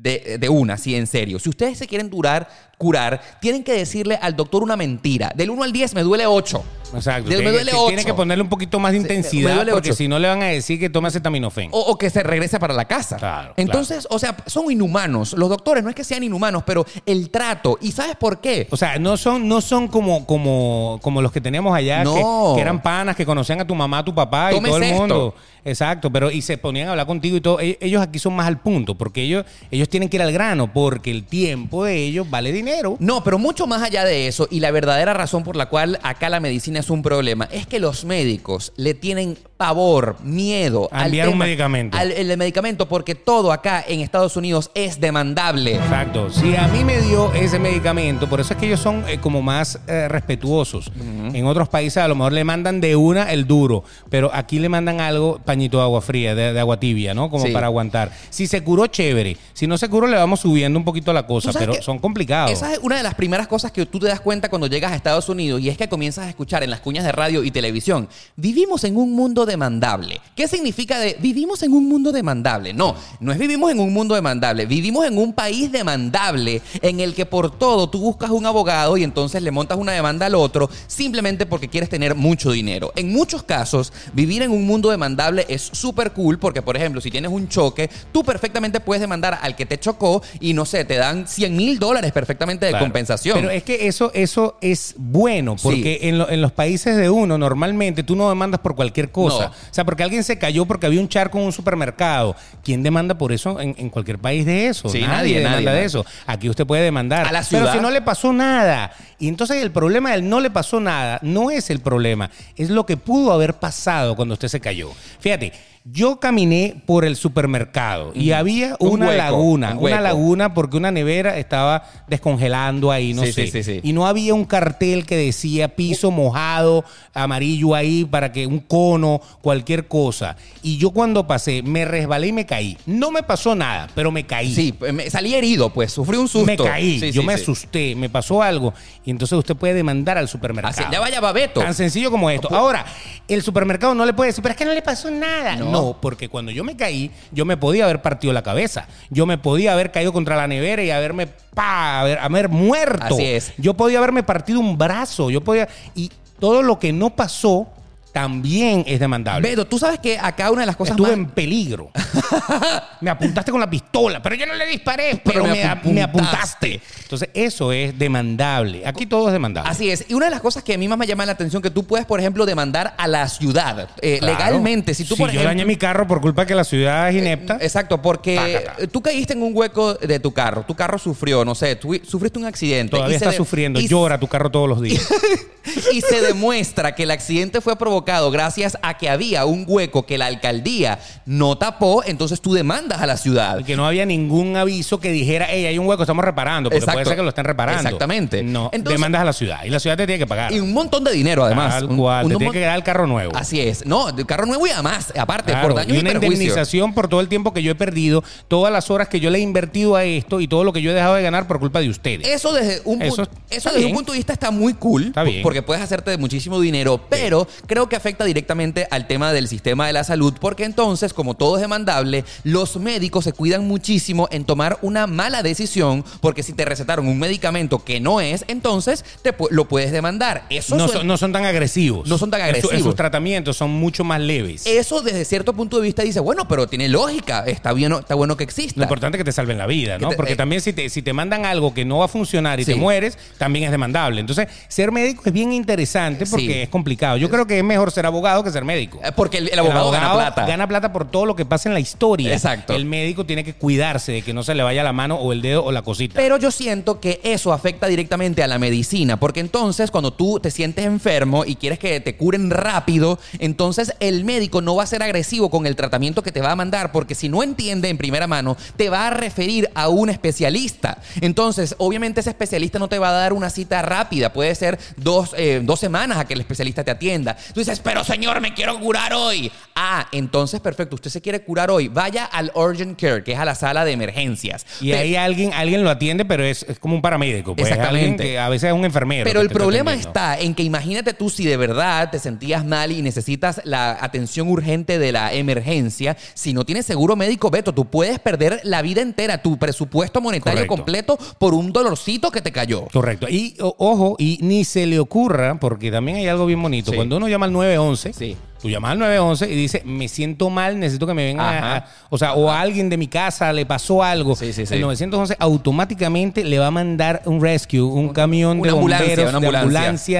Speaker 1: de, de una, sí, en serio. Si ustedes se quieren durar, curar, tienen que decirle al doctor una mentira. Del 1 al 10 me duele 8.
Speaker 2: Exacto.
Speaker 1: De- me
Speaker 2: Tiene-
Speaker 1: duele
Speaker 2: Tiene
Speaker 1: 8.
Speaker 2: que ponerle un poquito más de intensidad porque si no le van a decir que tome acetaminofén.
Speaker 1: O, o que se regrese para la casa.
Speaker 2: Claro,
Speaker 1: Entonces, o sea, son inhumanos. Los doctores no es que sean inhumanos, pero el trato. ¿Y sabes por qué?
Speaker 2: O sea, no son, no son como, como, como los que teníamos allá,
Speaker 1: No.
Speaker 2: que, que eran panas, que conocían a tu mamá, a tu papá y todo el
Speaker 1: esto.
Speaker 2: mundo. Exacto, pero y se ponían a hablar contigo y todo. E- Ellos aquí son más al punto, porque ellos, ellos tienen que ir al grano, porque el tiempo de ellos vale dinero.
Speaker 1: No, pero mucho más allá de eso, y la verdadera razón por la cual acá la medicina es un problema, es que los médicos le tienen pavor, miedo
Speaker 2: A enviar un medicamento.
Speaker 1: Al el medicamento, porque todo acá en Estados Unidos es demandable.
Speaker 2: Exacto. Si a mí me dio ese medicamento, por eso es que ellos son eh, como más eh, respetuosos. En otros países a lo mejor le mandan de una el duro, pero aquí le mandan algo, pañito de agua fría, de, de agua tibia, ¿no? Como
Speaker 1: Sí.
Speaker 2: para aguantar. Si se curó, chévere. Si no se curó, le vamos subiendo un poquito la cosa, pero son complicados.
Speaker 1: Esa es una de las primeras cosas que tú te das cuenta cuando llegas a Estados Unidos y es que comienzas a escuchar en las cuñas de radio y televisión. Vivimos en un mundo demandable. ¿Qué significa de vivimos en un mundo demandable? No, no es vivimos en un mundo demandable, vivimos en un país demandable en el que por todo tú buscas un abogado y entonces le montas una demanda al otro simplemente porque quieres tener mucho dinero. En muchos casos, vivir en un mundo demandable es súper cool porque, por ejemplo, si tienes un choque, tú perfectamente puedes demandar al que te chocó y no sé, te dan 100 mil dólares perfectamente de
Speaker 2: Claro.
Speaker 1: compensación.
Speaker 2: Pero es que eso, eso es bueno, porque en, lo- en los países de uno, normalmente tú no demandas por cualquier cosa.
Speaker 1: No.
Speaker 2: O sea, porque alguien se cayó porque había un charco en un supermercado. ¿Quién demanda por eso en, en cualquier país de eso?
Speaker 1: Sí,
Speaker 2: nadie,
Speaker 1: nadie,
Speaker 2: demanda
Speaker 1: nadie,
Speaker 2: de eso. Aquí usted puede demandar.
Speaker 1: A la
Speaker 2: Pero
Speaker 1: ciudad.
Speaker 2: si no le pasó nada. Y entonces el problema del no le pasó nada no es el problema, es lo que pudo haber pasado cuando usted se cayó. Fíjate. Yo caminé por el supermercado y había
Speaker 1: Un
Speaker 2: una
Speaker 1: hueco,
Speaker 2: laguna,
Speaker 1: un
Speaker 2: una
Speaker 1: hueco.
Speaker 2: laguna porque una nevera estaba descongelando ahí, no
Speaker 1: Sí,
Speaker 2: sé.
Speaker 1: sí, sí, sí.
Speaker 2: Y no había un cartel que decía piso mojado, amarillo ahí para que un cono, cualquier cosa. Y yo cuando pasé me resbalé y me caí. No me pasó nada, pero me caí.
Speaker 1: Sí, me- salí herido, pues, sufrí un susto.
Speaker 2: Me caí,
Speaker 1: Sí,
Speaker 2: yo
Speaker 1: sí,
Speaker 2: me
Speaker 1: sí.
Speaker 2: asusté, me pasó algo. Y entonces usted puede demandar al supermercado.
Speaker 1: Así, ya vaya Babeto.
Speaker 2: Tan sencillo como esto. Ahora, el supermercado no le puede decir, pero es que no le pasó nada.
Speaker 1: No.
Speaker 2: No. Porque cuando yo me caí, yo me podía haber partido la cabeza. Yo me podía haber caído contra la nevera y haberme, pa, haber, haber muerto.
Speaker 1: Así es.
Speaker 2: Yo podía haberme partido un brazo. Yo podía. Y todo lo que no pasó también es demandable.
Speaker 1: Beto, tú sabes que acá una de las cosas
Speaker 2: Estuve
Speaker 1: más...
Speaker 2: en peligro. *laughs* me apuntaste con la pistola, pero yo no le disparé, pero,
Speaker 1: Pero me apuntaste.
Speaker 2: me apuntaste. Entonces, eso es demandable. Aquí todo es demandable.
Speaker 1: Así es. Y una de las cosas que a mí más me llama la atención que tú puedes, por ejemplo, demandar a la ciudad eh,
Speaker 2: Claro.
Speaker 1: legalmente. Si tú, por
Speaker 2: yo
Speaker 1: ejemplo,
Speaker 2: dañé mi carro por culpa de que la ciudad es inepta.
Speaker 1: Exacto, porque
Speaker 2: Tácata.
Speaker 1: tú caíste en un hueco de tu carro. Tu carro sufrió, no sé, tú sufriste un accidente.
Speaker 2: Todavía está
Speaker 1: de-
Speaker 2: sufriendo.
Speaker 1: y-
Speaker 2: Llora tu carro todos los días. *laughs*
Speaker 1: y se demuestra que el accidente fue provocado gracias a que había un hueco que la alcaldía no tapó, entonces tú demandas a la ciudad.
Speaker 2: Y que no había ningún aviso que dijera, hey, hay un hueco, estamos reparando. Porque
Speaker 1: Exacto.
Speaker 2: puede ser que lo estén reparando.
Speaker 1: Exactamente.
Speaker 2: No,
Speaker 1: Entonces-
Speaker 2: demandas a la ciudad. Y la ciudad te tiene que pagar.
Speaker 1: Y un montón de dinero, además.
Speaker 2: Tal
Speaker 1: Un-
Speaker 2: cual.
Speaker 1: un
Speaker 2: te tiene que dar el carro nuevo.
Speaker 1: Así es. No, de carro nuevo y además, aparte,
Speaker 2: Claro,
Speaker 1: por daños
Speaker 2: y
Speaker 1: y,
Speaker 2: una indemnización por todo el tiempo que yo he perdido, todas las horas que yo le he invertido a esto y todo lo que yo he dejado de ganar por culpa de ustedes.
Speaker 1: Eso desde un,
Speaker 2: Eso
Speaker 1: eso desde un punto de vista está muy cool,
Speaker 2: Está bien.
Speaker 1: porque puedes hacerte de muchísimo dinero, pero creo que afecta directamente al tema del sistema de la salud, porque entonces, como todo es demandable, los médicos se cuidan muchísimo en tomar una mala decisión, porque si te recetaron un medicamento que no es, entonces te pu- lo puedes demandar. Eso,
Speaker 2: no,
Speaker 1: suena-
Speaker 2: son, no son tan agresivos.
Speaker 1: No son tan agresivos.
Speaker 2: sus tratamientos son mucho más leves.
Speaker 1: eso desde cierto punto de vista dice, bueno, pero tiene lógica, está bien, está bueno que exista.
Speaker 2: Lo importante es que te salven la vida, ¿no?
Speaker 1: Te-
Speaker 2: Porque
Speaker 1: eh,
Speaker 2: también si te, si te mandan algo que no va a funcionar y
Speaker 1: Sí.
Speaker 2: te mueres, también es demandable. Entonces, ser médico es bien interesante porque
Speaker 1: Sí.
Speaker 2: es complicado. Yo creo que es mejor ser abogado que ser médico.
Speaker 1: Eh, Porque el, el abogado, gana plata.
Speaker 2: Gana plata por todo lo que pasa en la historia.
Speaker 1: Exacto.
Speaker 2: El médico tiene que cuidarse de que no se le vaya la mano o el dedo o la cosita.
Speaker 1: Pero yo siento que eso afecta directamente a la medicina, porque entonces cuando tú te sientes enfermo y quieres que te curen rápido, entonces el médico no va a ser agresivo con el tratamiento que te va a mandar, porque si no entiende en primera mano, te va a referir a un especialista. Entonces, obviamente ese especialista no te va a dar una cita rápida, puede ser dos, eh, dos semanas a que el especialista te atienda. Tú dices, pero señor, me quiero curar hoy. Ah, entonces perfecto, usted se quiere curar hoy, vaya al urgent care, que es a la sala de emergencias.
Speaker 2: y ahí alguien, alguien lo atiende, pero es, es como un paramédico. Pues,
Speaker 1: Exactamente.
Speaker 2: Que a veces es un enfermero.
Speaker 1: Pero el problema está en que imagínate tú si de verdad te sentías mal y necesitas la atención urgente de la emergencia, si no tienes seguro médico, Beto, tú puedes perder la vida entera, tu presupuesto monetario
Speaker 2: Correcto.
Speaker 1: completo por un dolorcito que te cayó.
Speaker 2: Correcto. Y o- ojo, y ni se le ocurra, porque también hay algo bien bonito.
Speaker 1: Sí.
Speaker 2: Cuando uno llama al 911,
Speaker 1: Sí.
Speaker 2: tú llamas al 911 y dice, me siento mal, necesito que me vengan a,
Speaker 1: Ajá.
Speaker 2: a- O sea, o a alguien de mi casa le pasó algo.
Speaker 1: Sí, sí, sí.
Speaker 2: El 911 automáticamente le va a mandar un rescue, un camión de
Speaker 1: una ambulancia,
Speaker 2: bomberos,
Speaker 1: una
Speaker 2: de
Speaker 1: ambulancia.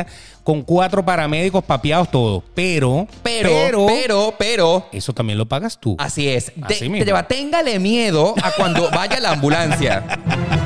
Speaker 2: ambulancia, con cuatro paramédicos papeados todos. Pero,
Speaker 1: Pero, pero, pero,
Speaker 2: eso también lo pagas tú.
Speaker 1: así es. De-
Speaker 2: Así mismo.
Speaker 1: te va- téngale miedo a cuando vaya la ambulancia. *laughs*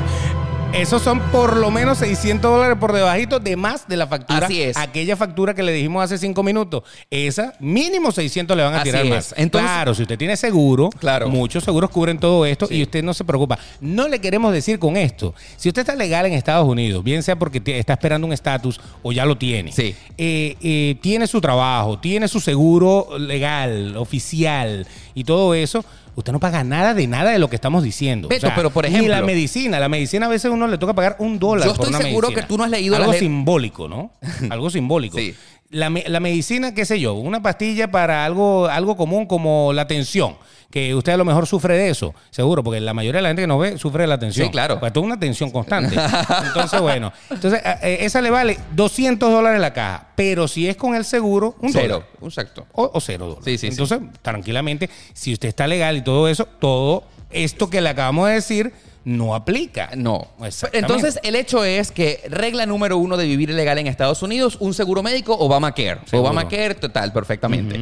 Speaker 2: Esos son por lo menos 600 dólares por debajito de más de la factura.
Speaker 1: Así es.
Speaker 2: Aquella factura que le dijimos hace cinco minutos. Esa, mínimo 600 le van a
Speaker 1: Así
Speaker 2: tirar
Speaker 1: es.
Speaker 2: más.
Speaker 1: Entonces-
Speaker 2: claro, si usted tiene seguro,
Speaker 1: Claro.
Speaker 2: muchos seguros cubren todo esto
Speaker 1: Sí.
Speaker 2: y usted no se preocupa. No le queremos decir con esto. Si usted está legal en Estados Unidos, bien sea porque está esperando un estatus o ya lo tiene,
Speaker 1: Sí.
Speaker 2: eh, eh, tiene su trabajo, tiene su seguro legal, oficial y todo eso. Usted no paga nada de nada de lo que estamos diciendo.
Speaker 1: Beto, pero por
Speaker 2: Ni la
Speaker 1: ejemplo-
Speaker 2: medicina. La medicina a veces uno le toca pagar un dólar
Speaker 1: Yo
Speaker 2: por
Speaker 1: estoy
Speaker 2: una
Speaker 1: seguro
Speaker 2: medicina.
Speaker 1: que tú no has leído
Speaker 2: Algo
Speaker 1: le-
Speaker 2: simbólico, ¿no? *laughs* Algo simbólico.
Speaker 1: Sí.
Speaker 2: La, la medicina, qué sé yo, una pastilla para algo, algo común como la tensión, que usted a lo mejor sufre de eso, seguro, porque la mayoría de la gente que nos ve sufre de la tensión.
Speaker 1: Sí, claro.
Speaker 2: Pues es una tensión constante. *laughs* Entonces, bueno, entonces eh, esa le vale 200 dólares la caja, pero si es con el seguro, un
Speaker 1: Cero.
Speaker 2: dólar.
Speaker 1: Exacto.
Speaker 2: O, o cero dólares.
Speaker 1: Sí, sí.
Speaker 2: Entonces, tranquilamente, si usted está legal y todo eso, todo esto que le acabamos de decir no aplica.
Speaker 1: No. Entonces, el hecho es que regla número uno de vivir legal en Estados Unidos, un seguro médico, Obamacare.
Speaker 2: Seguro.
Speaker 1: Obamacare, total, perfectamente.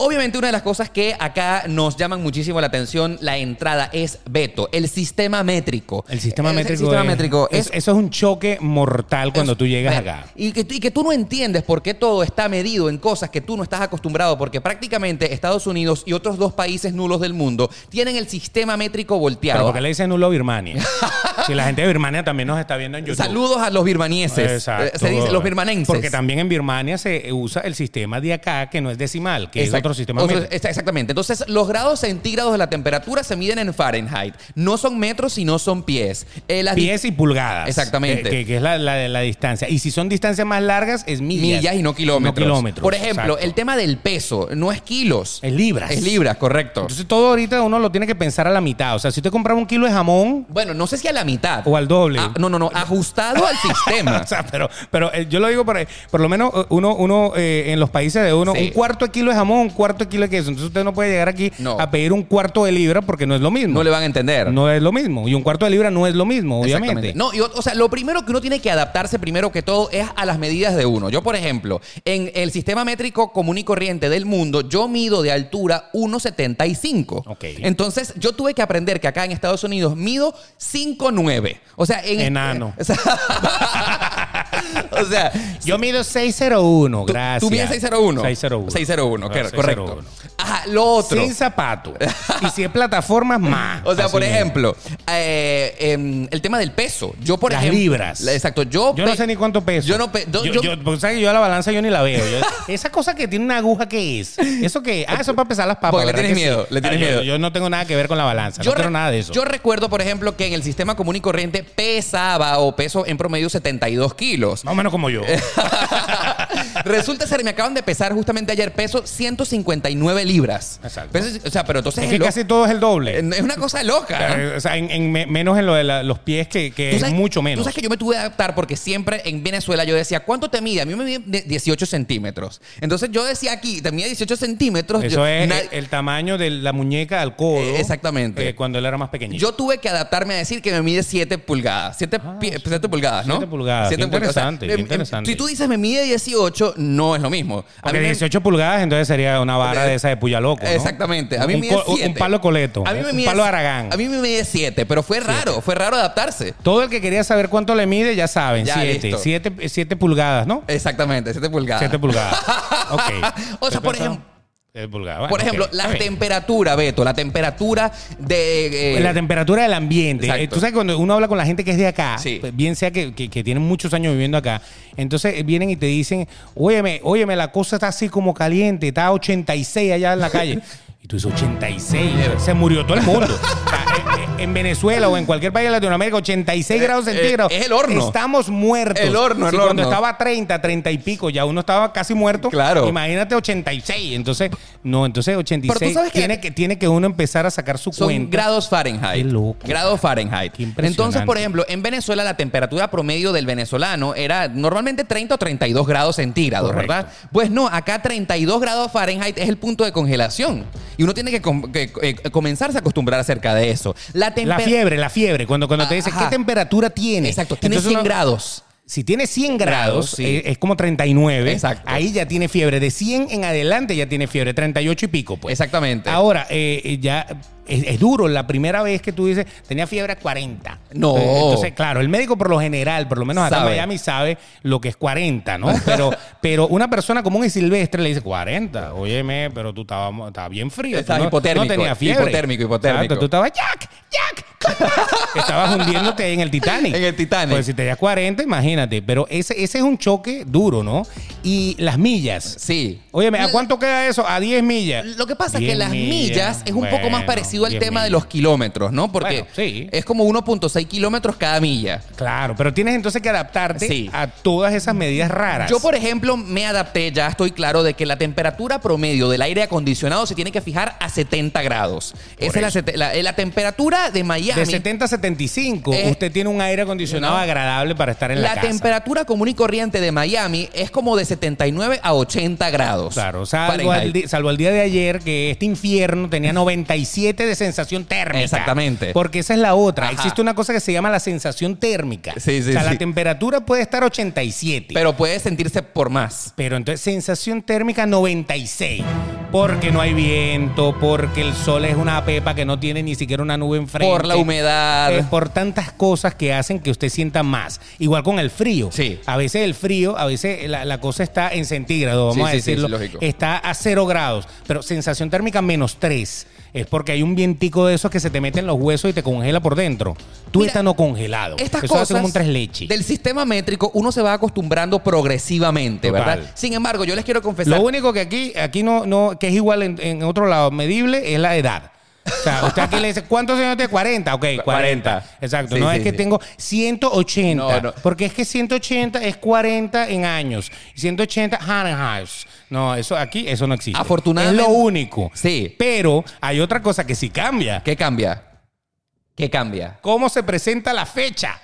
Speaker 1: Obviamente, una de las cosas que acá nos llaman muchísimo la atención, la entrada, es veto, el sistema métrico.
Speaker 2: El sistema
Speaker 1: El-
Speaker 2: métrico,
Speaker 1: El sistema
Speaker 2: es-
Speaker 1: métrico
Speaker 2: es-
Speaker 1: es
Speaker 2: eso es un choque mortal cuando tú llegas acá.
Speaker 1: Y que, y que tú no entiendes por qué todo está medido en cosas que tú no estás acostumbrado, porque prácticamente Estados Unidos y otros dos países nulos del mundo tienen el sistema métrico
Speaker 2: Pero
Speaker 1: volteado.
Speaker 2: porque le dicen nulo a Birmania. *laughs* si la gente de Birmania también nos está viendo en YouTube.
Speaker 1: Saludos a los birmanieses.
Speaker 2: Exacto.
Speaker 1: Eh, Se dice los birmanenses.
Speaker 2: Porque también en Birmania se usa el sistema de acá, que no es decimal, que
Speaker 1: Exacto.
Speaker 2: es otro sistema
Speaker 1: Otro- Exactamente. Entonces, los grados centígrados de la temperatura se miden en Fahrenheit. No son metros, sino son pies. Eh, las
Speaker 2: Pies y pulgadas.
Speaker 1: Exactamente.
Speaker 2: Que, que- que es la, la- la distancia. Y si son distancias más largas, es millas.
Speaker 1: millas y no kilómetros.
Speaker 2: No kilómetros.
Speaker 1: Por ejemplo,
Speaker 2: Exacto.
Speaker 1: el tema del peso no es kilos.
Speaker 2: Es libras.
Speaker 1: Es libras, correcto.
Speaker 2: Entonces todo ahorita uno lo tiene que pensar a la mitad. O sea, si usted compraba un kilo de jamón
Speaker 1: bueno, no sé si a la mitad.
Speaker 2: o al doble.
Speaker 1: Ah, no, no, no. *laughs* Ajustado al sistema. *laughs*
Speaker 2: o sea, pero, pero eh, yo lo digo por, por lo menos eh, uno, uno eh, en los países de uno,
Speaker 1: Sí.
Speaker 2: un cuarto de kilo de jamón, cuarto de kilo de queso. Entonces usted no puede llegar aquí
Speaker 1: No.
Speaker 2: a pedir un cuarto de libra porque no es lo mismo.
Speaker 1: No le van a entender.
Speaker 2: No es lo mismo. Y un cuarto de libra no es lo mismo, obviamente.
Speaker 1: No, y, o sea, lo primero que uno tiene que adaptarse primero que todo es a las medidas de uno. Yo, por ejemplo, en el sistema métrico común y corriente del mundo, yo mido de altura 1,75.
Speaker 2: Ok.
Speaker 1: Entonces, yo tuve que aprender que acá en Estados Unidos mido 5,9. O sea, en
Speaker 2: Enano. *laughs*
Speaker 1: O sea, *laughs* o sea,
Speaker 2: Yo mido 601,
Speaker 1: tú-
Speaker 2: gracias.
Speaker 1: Tú mides 601.
Speaker 2: 601.
Speaker 1: 601,
Speaker 2: Ah,
Speaker 1: correcto.
Speaker 2: 601.
Speaker 1: Ajá, lo otro.
Speaker 2: Sin zapato. y si es plataforma, *laughs* más.
Speaker 1: O sea,
Speaker 2: Así
Speaker 1: por ejemplo, eh, em, el tema del peso. Yo, por
Speaker 2: Las
Speaker 1: ejemplo.
Speaker 2: libras.
Speaker 1: la- Exacto. Yo,
Speaker 2: Yo no
Speaker 1: pe-
Speaker 2: sé ni cuánto peso.
Speaker 1: Yo no. pe- yo-
Speaker 2: yo,
Speaker 1: yo-
Speaker 2: yo- porque sabes que yo a la balanza yo ni la veo. Yo- *laughs* esa cosa que tiene una aguja, ¿qué es? ¿Eso qué? Ah, eso es para pesar las papas.
Speaker 1: Porque le
Speaker 2: ¿verdad
Speaker 1: tienes
Speaker 2: que
Speaker 1: miedo, le tienes
Speaker 2: Ah, yo-
Speaker 1: miedo.
Speaker 2: Yo, no tengo nada que ver con la balanza.
Speaker 1: yo
Speaker 2: no quiero nada de eso.
Speaker 1: Yo recuerdo, por ejemplo, que en el sistema común y corriente pesaba o peso en promedio 72 kilos.
Speaker 2: Más o menos como yo. *laughs*
Speaker 1: Resulta ser, me acaban de pesar justamente ayer peso 159 libras.
Speaker 2: Exacto.
Speaker 1: Peso- o sea, pero entonces
Speaker 2: es que casi todo es el doble.
Speaker 1: es una cosa loca.
Speaker 2: Eh, O sea, en, en me- menos en lo de la- los pies, que, es
Speaker 1: sabes-
Speaker 2: mucho menos.
Speaker 1: Tú sabes que yo me tuve que adaptar porque siempre en Venezuela yo decía, ¿cuánto te mide? A mí me mide de- 18 centímetros. Entonces yo decía aquí, te mide 18 centímetros.
Speaker 2: Eso
Speaker 1: yo-
Speaker 2: es el, el tamaño de la muñeca al codo.
Speaker 1: Eh, exactamente.
Speaker 2: eh, cuando él era más pequeñito.
Speaker 1: Yo tuve que adaptarme a decir que me mide 7 pulgadas. 7 pulgadas, ¿no?
Speaker 2: Ah, siete pulgadas.
Speaker 1: Siete
Speaker 2: Qué interesante,
Speaker 1: O
Speaker 2: qué
Speaker 1: em, em,
Speaker 2: interesante.
Speaker 1: Si tú dices me mide 18, no es lo mismo. A
Speaker 2: Porque
Speaker 1: mí me-
Speaker 2: 18 pulgadas, entonces sería una vara de esa de puya loco. ¿no?
Speaker 1: Exactamente. A mí
Speaker 2: un,
Speaker 1: me mide
Speaker 2: co- un
Speaker 1: 7.
Speaker 2: palo coleto.
Speaker 1: A mí me
Speaker 2: un
Speaker 1: mide-
Speaker 2: palo Aragán.
Speaker 1: A mí me mide 7, pero fue raro. Fue raro adaptarse.
Speaker 2: Todo el que quería saber cuánto le mide, ya saben.
Speaker 1: Ya,
Speaker 2: 7.
Speaker 1: listo.
Speaker 2: 7 7 pulgadas, ¿no?
Speaker 1: Exactamente, 7 pulgadas.
Speaker 2: 7 pulgadas. *laughs* Ok.
Speaker 1: O sea, por ejemplo-
Speaker 2: Bueno,
Speaker 1: Por ejemplo, la temperatura, Beto, la temperatura de... eh,
Speaker 2: la temperatura del ambiente.
Speaker 1: Exacto.
Speaker 2: Eh, Tú sabes que cuando uno habla con la gente que es de acá,
Speaker 1: Sí.
Speaker 2: pues, bien sea que, que, que tienen muchos años viviendo acá, entonces eh, vienen y te dicen, óyeme, óyeme, la cosa está así como caliente, está a 86 allá en la calle. *laughs* Y tú dices, 86, se murió todo el mundo. *laughs* O sea, en, en Venezuela o en cualquier país de Latinoamérica, 86
Speaker 1: Eh,
Speaker 2: grados
Speaker 1: eh,
Speaker 2: centígrados.
Speaker 1: es el horno.
Speaker 2: Estamos muertos.
Speaker 1: El horno, el
Speaker 2: Si Cuando
Speaker 1: horno.
Speaker 2: estaba a 30, 30 y pico, ya uno estaba casi muerto.
Speaker 1: Claro.
Speaker 2: Imagínate 86. Entonces, no, entonces 86
Speaker 1: sabes que-
Speaker 2: tiene, que, tiene que uno empezar a sacar su
Speaker 1: Son
Speaker 2: cuenta.
Speaker 1: grados Fahrenheit.
Speaker 2: Qué loco.
Speaker 1: Grados Fahrenheit.
Speaker 2: Qué impresionante.
Speaker 1: Entonces, por ejemplo, en Venezuela la temperatura promedio del venezolano era normalmente 30 o 32 grados centígrados,
Speaker 2: Correcto.
Speaker 1: ¿verdad? Pues no, acá 32 grados Fahrenheit es el punto de congelación. Y uno tiene que, com- que, eh, comenzarse a acostumbrar acerca de eso. La,
Speaker 2: La fiebre, la fiebre. Cuando, cuando te dicen. ¿qué temperatura tiene?
Speaker 1: Exacto, tiene
Speaker 2: Entonces
Speaker 1: 100
Speaker 2: uno-
Speaker 1: grados.
Speaker 2: Si tiene 100 grados,
Speaker 1: Grados, sí.
Speaker 2: eh, es como 39.
Speaker 1: Exacto.
Speaker 2: Ahí ya tiene fiebre. De 100 en adelante ya tiene fiebre. 38 y pico, pues.
Speaker 1: Exactamente.
Speaker 2: Ahora, eh, ya es, es duro. La primera vez que tú dices, tenía fiebre a 40.
Speaker 1: No.
Speaker 2: Eh, Entonces, claro, el médico por lo general, por lo menos acá en Miami, sabe lo que es 40, ¿no? Pero, *laughs* pero una persona común y silvestre le dice 40. Óyeme, pero tú estabas estabas bien frío. tú
Speaker 1: Estaba
Speaker 2: no,
Speaker 1: hipotérmico,
Speaker 2: No tenías fiebre.
Speaker 1: hipotérmico, hipotérmico.
Speaker 2: Exacto, tú estabas, Jack, Jack. *laughs* estabas hundiéndote en el Titanic.
Speaker 1: En el Titanic.
Speaker 2: Pues si tenías 40, imagínate. Pero ese, ese es un choque duro, ¿no? Y las millas.
Speaker 1: Sí.
Speaker 2: Óyeme, ¿a cuánto queda eso? A 10 millas.
Speaker 1: Lo que pasa es que
Speaker 2: 10
Speaker 1: las millas es un poco más parecido
Speaker 2: 10
Speaker 1: tema de los kilómetros, ¿no? Porque
Speaker 2: Bueno, sí.
Speaker 1: es como 1.6 kilómetros cada milla.
Speaker 2: Claro, pero tienes entonces que adaptarte
Speaker 1: Sí.
Speaker 2: a todas esas medidas raras.
Speaker 1: Yo, por ejemplo, me adapté, ya estoy claro de que la temperatura promedio del aire acondicionado se tiene que fijar a 70 grados. Esa es la, sete- la- la temperatura de Miami.
Speaker 2: de 70 a 75,
Speaker 1: Eh,
Speaker 2: usted tiene un aire acondicionado
Speaker 1: no.
Speaker 2: agradable para estar en la,
Speaker 1: la
Speaker 2: casa.
Speaker 1: temperatura común y corriente de Miami es como de 79 a 80 grados.
Speaker 2: Claro, salvo al, salvo al día de ayer que este infierno tenía 97 de sensación térmica.
Speaker 1: Exactamente.
Speaker 2: Porque esa es la otra.
Speaker 1: Ajá.
Speaker 2: Existe una cosa que se llama la sensación térmica.
Speaker 1: Sí, sí,
Speaker 2: o sea,
Speaker 1: sí.
Speaker 2: la temperatura puede estar 87.
Speaker 1: Pero puede sentirse por más.
Speaker 2: Pero entonces sensación térmica 96. Porque no hay viento, porque el sol es una pepa que no tiene ni siquiera una nube enfrente.
Speaker 1: Por la humedad.
Speaker 2: Eh, por tantas cosas que hacen que usted sienta más. Igual con el frío.
Speaker 1: Sí.
Speaker 2: A veces el frío, a veces la, la cosa está en centígrados, vamos
Speaker 1: Sí,
Speaker 2: a
Speaker 1: sí,
Speaker 2: decirlo.
Speaker 1: sí,
Speaker 2: está a cero grados. Pero sensación térmica menos 3. Es porque hay un vientico de esos que se te mete en los huesos y te congela por dentro. Tú
Speaker 1: Mira,
Speaker 2: estás no congelado.
Speaker 1: Estas
Speaker 2: Eso
Speaker 1: cosas
Speaker 2: hace como un tres leches.
Speaker 1: del sistema métrico uno se va acostumbrando progresivamente,
Speaker 2: Total.
Speaker 1: ¿verdad? Sin embargo, yo les quiero confesar.
Speaker 2: Lo único que aquí, aquí no, no, que es igual en, en otro lado medible, es la edad. O sea, *laughs* usted aquí le dice, ¿cuántos años tiene? 40. Ok, 40.
Speaker 1: 40.
Speaker 2: Exacto.
Speaker 1: Sí,
Speaker 2: no
Speaker 1: sí,
Speaker 2: es que
Speaker 1: sí.
Speaker 2: tengo 180.
Speaker 1: No, no.
Speaker 2: Porque es que 180 es 40 en años. 180 Fahrenheit. No, eso aquí, eso no existe.
Speaker 1: Afortunadamente-
Speaker 2: Es lo único.
Speaker 1: Sí.
Speaker 2: Pero hay otra cosa que sí cambia.
Speaker 1: ¿Qué cambia? ¿Qué cambia?
Speaker 2: ¿Cómo se presenta la fecha?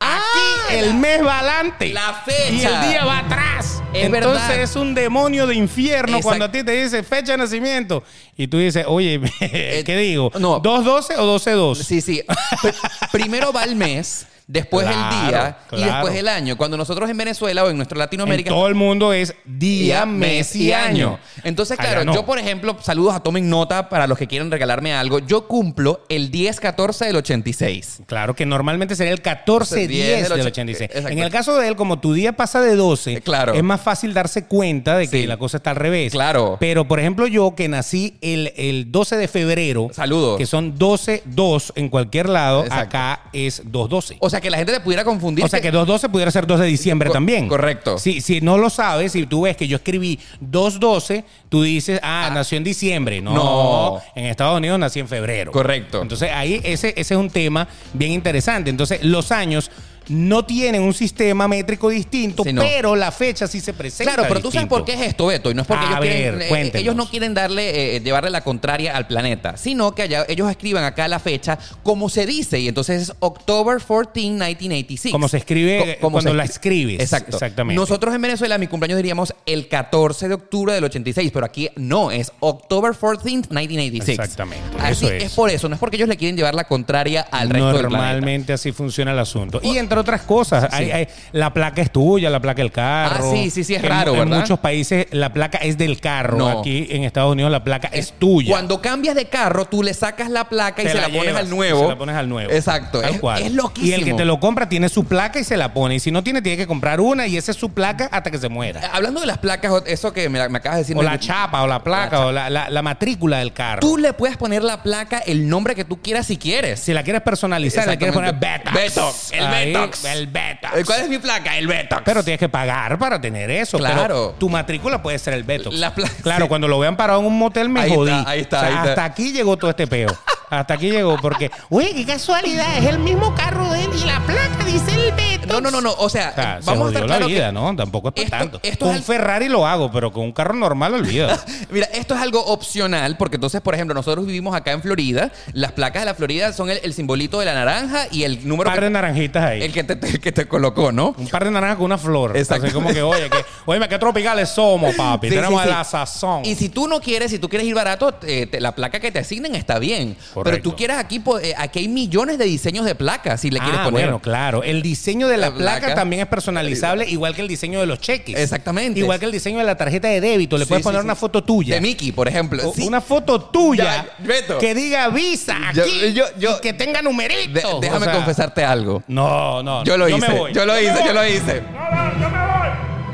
Speaker 1: Ah,
Speaker 2: Aquí el mes va adelante.
Speaker 1: la fecha.
Speaker 2: Y el día va atrás.
Speaker 1: Es
Speaker 2: Entonces
Speaker 1: verdad.
Speaker 2: es un demonio de infierno cuando a ti te dice fecha de nacimiento. Y tú dices, oye, *laughs* ¿qué digo?
Speaker 1: no.
Speaker 2: ¿212 o 12-2?
Speaker 1: Sí, sí. Pr- primero va el mes, después el
Speaker 2: Claro,
Speaker 1: día y
Speaker 2: claro.
Speaker 1: después el año. Cuando nosotros en Venezuela o en nuestra
Speaker 2: En
Speaker 1: Latinoamérica
Speaker 2: todo el mundo es día, mes y año.
Speaker 1: Entonces, claro,
Speaker 2: no.
Speaker 1: yo, por ejemplo, saludos a tomen nota para los que quieran regalarme algo. Yo cumplo el 10-14 del 86.
Speaker 2: Claro que normalmente sería el 14-10
Speaker 1: 10 del
Speaker 2: del 86.
Speaker 1: 86. Exacto.
Speaker 2: En el caso de él, como tu día pasa de 12,
Speaker 1: Eh, claro.
Speaker 2: es más fácil darse cuenta de que
Speaker 1: Sí.
Speaker 2: la cosa está al revés.
Speaker 1: Claro.
Speaker 2: Pero, por ejemplo, yo que nací el, el 12 de febrero,
Speaker 1: Saludos.
Speaker 2: que son 12-2 en cualquier lado,
Speaker 1: Exacto.
Speaker 2: acá es 2-12.
Speaker 1: O sea, que la gente te pudiera confundir.
Speaker 2: O sea que 2-12 pudiera ser 2 de diciembre
Speaker 1: Co-
Speaker 2: también.
Speaker 1: correcto.
Speaker 2: Si, si no lo sabes, si tú ves que yo escribí 2-12, tú dices, ah, nació en diciembre. No,
Speaker 1: No.
Speaker 2: en Estados Unidos nací en febrero.
Speaker 1: Correcto.
Speaker 2: Entonces ahí ese, ese es un tema bien interesante. Entonces los años no tienen un sistema métrico distinto,
Speaker 1: Sí, no.
Speaker 2: pero la fecha sí se presenta.
Speaker 1: Claro, pero tú sabes por qué es esto, Beto. Y no es porque ellos,
Speaker 2: ver,
Speaker 1: quieren, eh, ellos no quieren darle, eh, llevarle la contraria al planeta, sino que allá, ellos escriban acá la fecha como se dice. Y entonces es October 14, 1986.
Speaker 2: Como se escribe
Speaker 1: Co-
Speaker 2: cuando
Speaker 1: se
Speaker 2: la
Speaker 1: escri-
Speaker 2: escribes.
Speaker 1: Exacto.
Speaker 2: Exactamente.
Speaker 1: Nosotros en Venezuela, mi cumpleaños diríamos el 14 de octubre del 86, pero aquí no, es October 14, 1986.
Speaker 2: Exactamente,
Speaker 1: Así
Speaker 2: eso
Speaker 1: es.
Speaker 2: es.
Speaker 1: por eso, no es porque ellos le quieren llevar la contraria al resto del planeta.
Speaker 2: Normalmente así funciona el asunto. Y entre otras cosas, hay- hay- la placa es tuya, la placa del carro.
Speaker 1: Ah, sí, sí, sí, es
Speaker 2: En-
Speaker 1: raro,
Speaker 2: en,
Speaker 1: ¿verdad?
Speaker 2: muchos países la placa es del carro.
Speaker 1: No.
Speaker 2: Aquí en Estados Unidos la placa es tuya.
Speaker 1: Cuando cambias de carro, tú le sacas la placa y se la,
Speaker 2: la
Speaker 1: pones al nuevo.
Speaker 2: Se la pones al nuevo.
Speaker 1: Exacto.
Speaker 2: Tal
Speaker 1: es,
Speaker 2: cual.
Speaker 1: es loquísimo.
Speaker 2: Y el que te lo compra tiene su placa y se la pone. Y si no tiene, tiene que comprar una y esa es su placa hasta que se muera.
Speaker 1: Hablando de las placas, eso que me, me acabas de decir.
Speaker 2: O la chapa, o la placa, o la, la- la matrícula del carro.
Speaker 1: Tú le puedes poner la placa el nombre que tú quieras si quieres.
Speaker 2: si la quieres personalizar, le quieres poner. Betox.
Speaker 1: Betox, el
Speaker 2: Ahí,
Speaker 1: Betox.
Speaker 2: El Betox.
Speaker 1: Eh, ¿Cuál es mi placa? El Betox.
Speaker 2: Pero tienes que pagar para tener eso.
Speaker 1: Claro.
Speaker 2: Pero tu matrícula puede ser el Betox.
Speaker 1: La pla-
Speaker 2: claro,
Speaker 1: sí.
Speaker 2: cuando lo vean parado en un motel me
Speaker 1: Ahí está,
Speaker 2: jodí.
Speaker 1: ahí está,
Speaker 2: O sea,
Speaker 1: ahí está.
Speaker 2: Hasta aquí llegó todo este peo. Hasta aquí llegó porque, oye, qué casualidad, es el mismo carro de él y la placa dice el Betox.
Speaker 1: No, no, no, no. O sea,
Speaker 2: O sea, se
Speaker 1: vamos a estar
Speaker 2: la
Speaker 1: claro
Speaker 2: vida,
Speaker 1: que-
Speaker 2: ¿no? Tampoco es para
Speaker 1: Esto-
Speaker 2: tanto.
Speaker 1: esto
Speaker 2: con
Speaker 1: es
Speaker 2: un
Speaker 1: al-
Speaker 2: Ferrari lo hago, pero con un carro normal olvida. *laughs*
Speaker 1: Mira, esto es algo opcional porque entonces, por ejemplo, nosotros vivimos acá en Florida. Las placas de la Florida son el, el simbolito de la naranja y el
Speaker 2: un
Speaker 1: número
Speaker 2: par de naranjitas ahí.
Speaker 1: el que te, el que te colocó, ¿no?
Speaker 2: Un par de naranjas con una flor.
Speaker 1: Exacto.
Speaker 2: Así como que, oye, que, oye, qué tropicales somos, papi. *laughs*
Speaker 1: Sí,
Speaker 2: Tenemos
Speaker 1: sí, sí.
Speaker 2: la sazón.
Speaker 1: Y si tú no quieres, si tú quieres ir barato, eh, te- la placa que te asignen está bien. Pero
Speaker 2: Correcto.
Speaker 1: tú quieres aquí, po- eh, aquí hay millones de diseños de placas si le quieres
Speaker 2: Ah,
Speaker 1: poner.
Speaker 2: bueno, claro. El diseño de la,
Speaker 1: La
Speaker 2: placa,
Speaker 1: placa.
Speaker 2: también es personalizable, igual que el diseño de los cheques.
Speaker 1: Exactamente.
Speaker 2: Igual que el diseño de la tarjeta de débito. Le
Speaker 1: Sí,
Speaker 2: puedes poner
Speaker 1: sí.
Speaker 2: una foto tuya.
Speaker 1: De Mickey, por ejemplo.
Speaker 2: O-
Speaker 1: Sí.
Speaker 2: Una foto tuya
Speaker 1: Ya, Beto.
Speaker 2: que diga Visa
Speaker 1: Yo-
Speaker 2: aquí
Speaker 1: yo- yo-
Speaker 2: y que tenga
Speaker 1: De-
Speaker 2: numeritos.
Speaker 1: déjame
Speaker 2: O sea,
Speaker 1: confesarte algo.
Speaker 2: No, no.
Speaker 1: Yo lo
Speaker 2: me
Speaker 1: hice.
Speaker 2: voy.
Speaker 1: Yo lo
Speaker 2: me
Speaker 1: hice,
Speaker 2: voy.
Speaker 1: yo lo hice.
Speaker 2: No, no, yo me voy.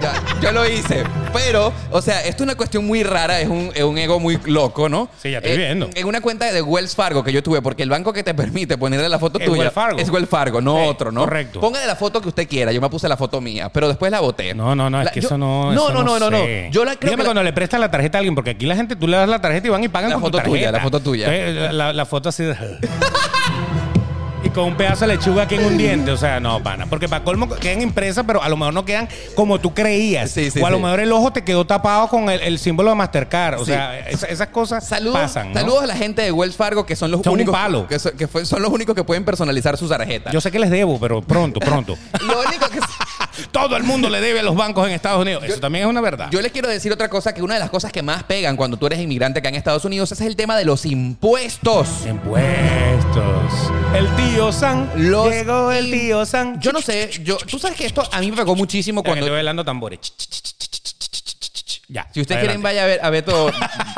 Speaker 1: Ya, yo lo hice. Pero, o sea, esto es una cuestión muy rara, es un, es un ego muy loco, ¿no?
Speaker 2: Sí, ya estoy
Speaker 1: Eh,
Speaker 2: viendo.
Speaker 1: En una cuenta de Wells Fargo que yo tuve, porque el banco que te permite ponerle la foto
Speaker 2: Es
Speaker 1: tuya
Speaker 2: Wells Fargo.
Speaker 1: es Wells Fargo, no
Speaker 2: Sí,
Speaker 1: otro, ¿no?
Speaker 2: correcto.
Speaker 1: Póngale la foto que usted quiera. Yo me puse la foto mía, pero después la boté.
Speaker 2: No, no, no, es
Speaker 1: La-
Speaker 2: que
Speaker 1: yo-
Speaker 2: eso no.
Speaker 1: No,
Speaker 2: eso
Speaker 1: no, no, no, no. Yo la creo
Speaker 2: Dígame
Speaker 1: que la-
Speaker 2: cuando le prestas la tarjeta a alguien, porque aquí la gente, tú le das la tarjeta y van y pagan
Speaker 1: La
Speaker 2: con tu
Speaker 1: foto tuya,
Speaker 2: tarjeta.
Speaker 1: la foto tuya.
Speaker 2: Entonces, La, la foto así de... *laughs* Y con un pedazo de lechuga aquí en un diente. O sea, no, pana. Porque para colmo quedan impresas, pero a lo mejor no quedan como tú creías.
Speaker 1: Sí, sí,
Speaker 2: o a lo
Speaker 1: sí.
Speaker 2: mejor el ojo te quedó tapado con el, el símbolo de Mastercard. O sea, esa- esas cosas
Speaker 1: Saludos,
Speaker 2: pasan. ¿no?
Speaker 1: saludos a la gente de Wells Fargo que son los
Speaker 2: Son un
Speaker 1: únicos
Speaker 2: palo.
Speaker 1: que, son, que fue- son los únicos que pueden personalizar su tarjeta.
Speaker 2: Yo sé que les debo, pero pronto, pronto. *laughs*
Speaker 1: Lo único que
Speaker 2: Todo el mundo le debe a los bancos en Estados Unidos. Eso también es una verdad.
Speaker 1: Yo les quiero decir otra cosa, que una de las cosas que más pegan cuando tú eres inmigrante acá en Estados Unidos es el tema de los impuestos.
Speaker 2: Impuestos. El tío San.
Speaker 1: Los
Speaker 2: Llegó el tío San.
Speaker 1: Yo no sé, yo, tú sabes que esto a mí me pegó muchísimo
Speaker 2: Cuando
Speaker 1: cuando...
Speaker 2: estoy bailando tambores. Ya.
Speaker 1: Si ustedes quieren,
Speaker 2: adelante.
Speaker 1: vaya a ver a Beto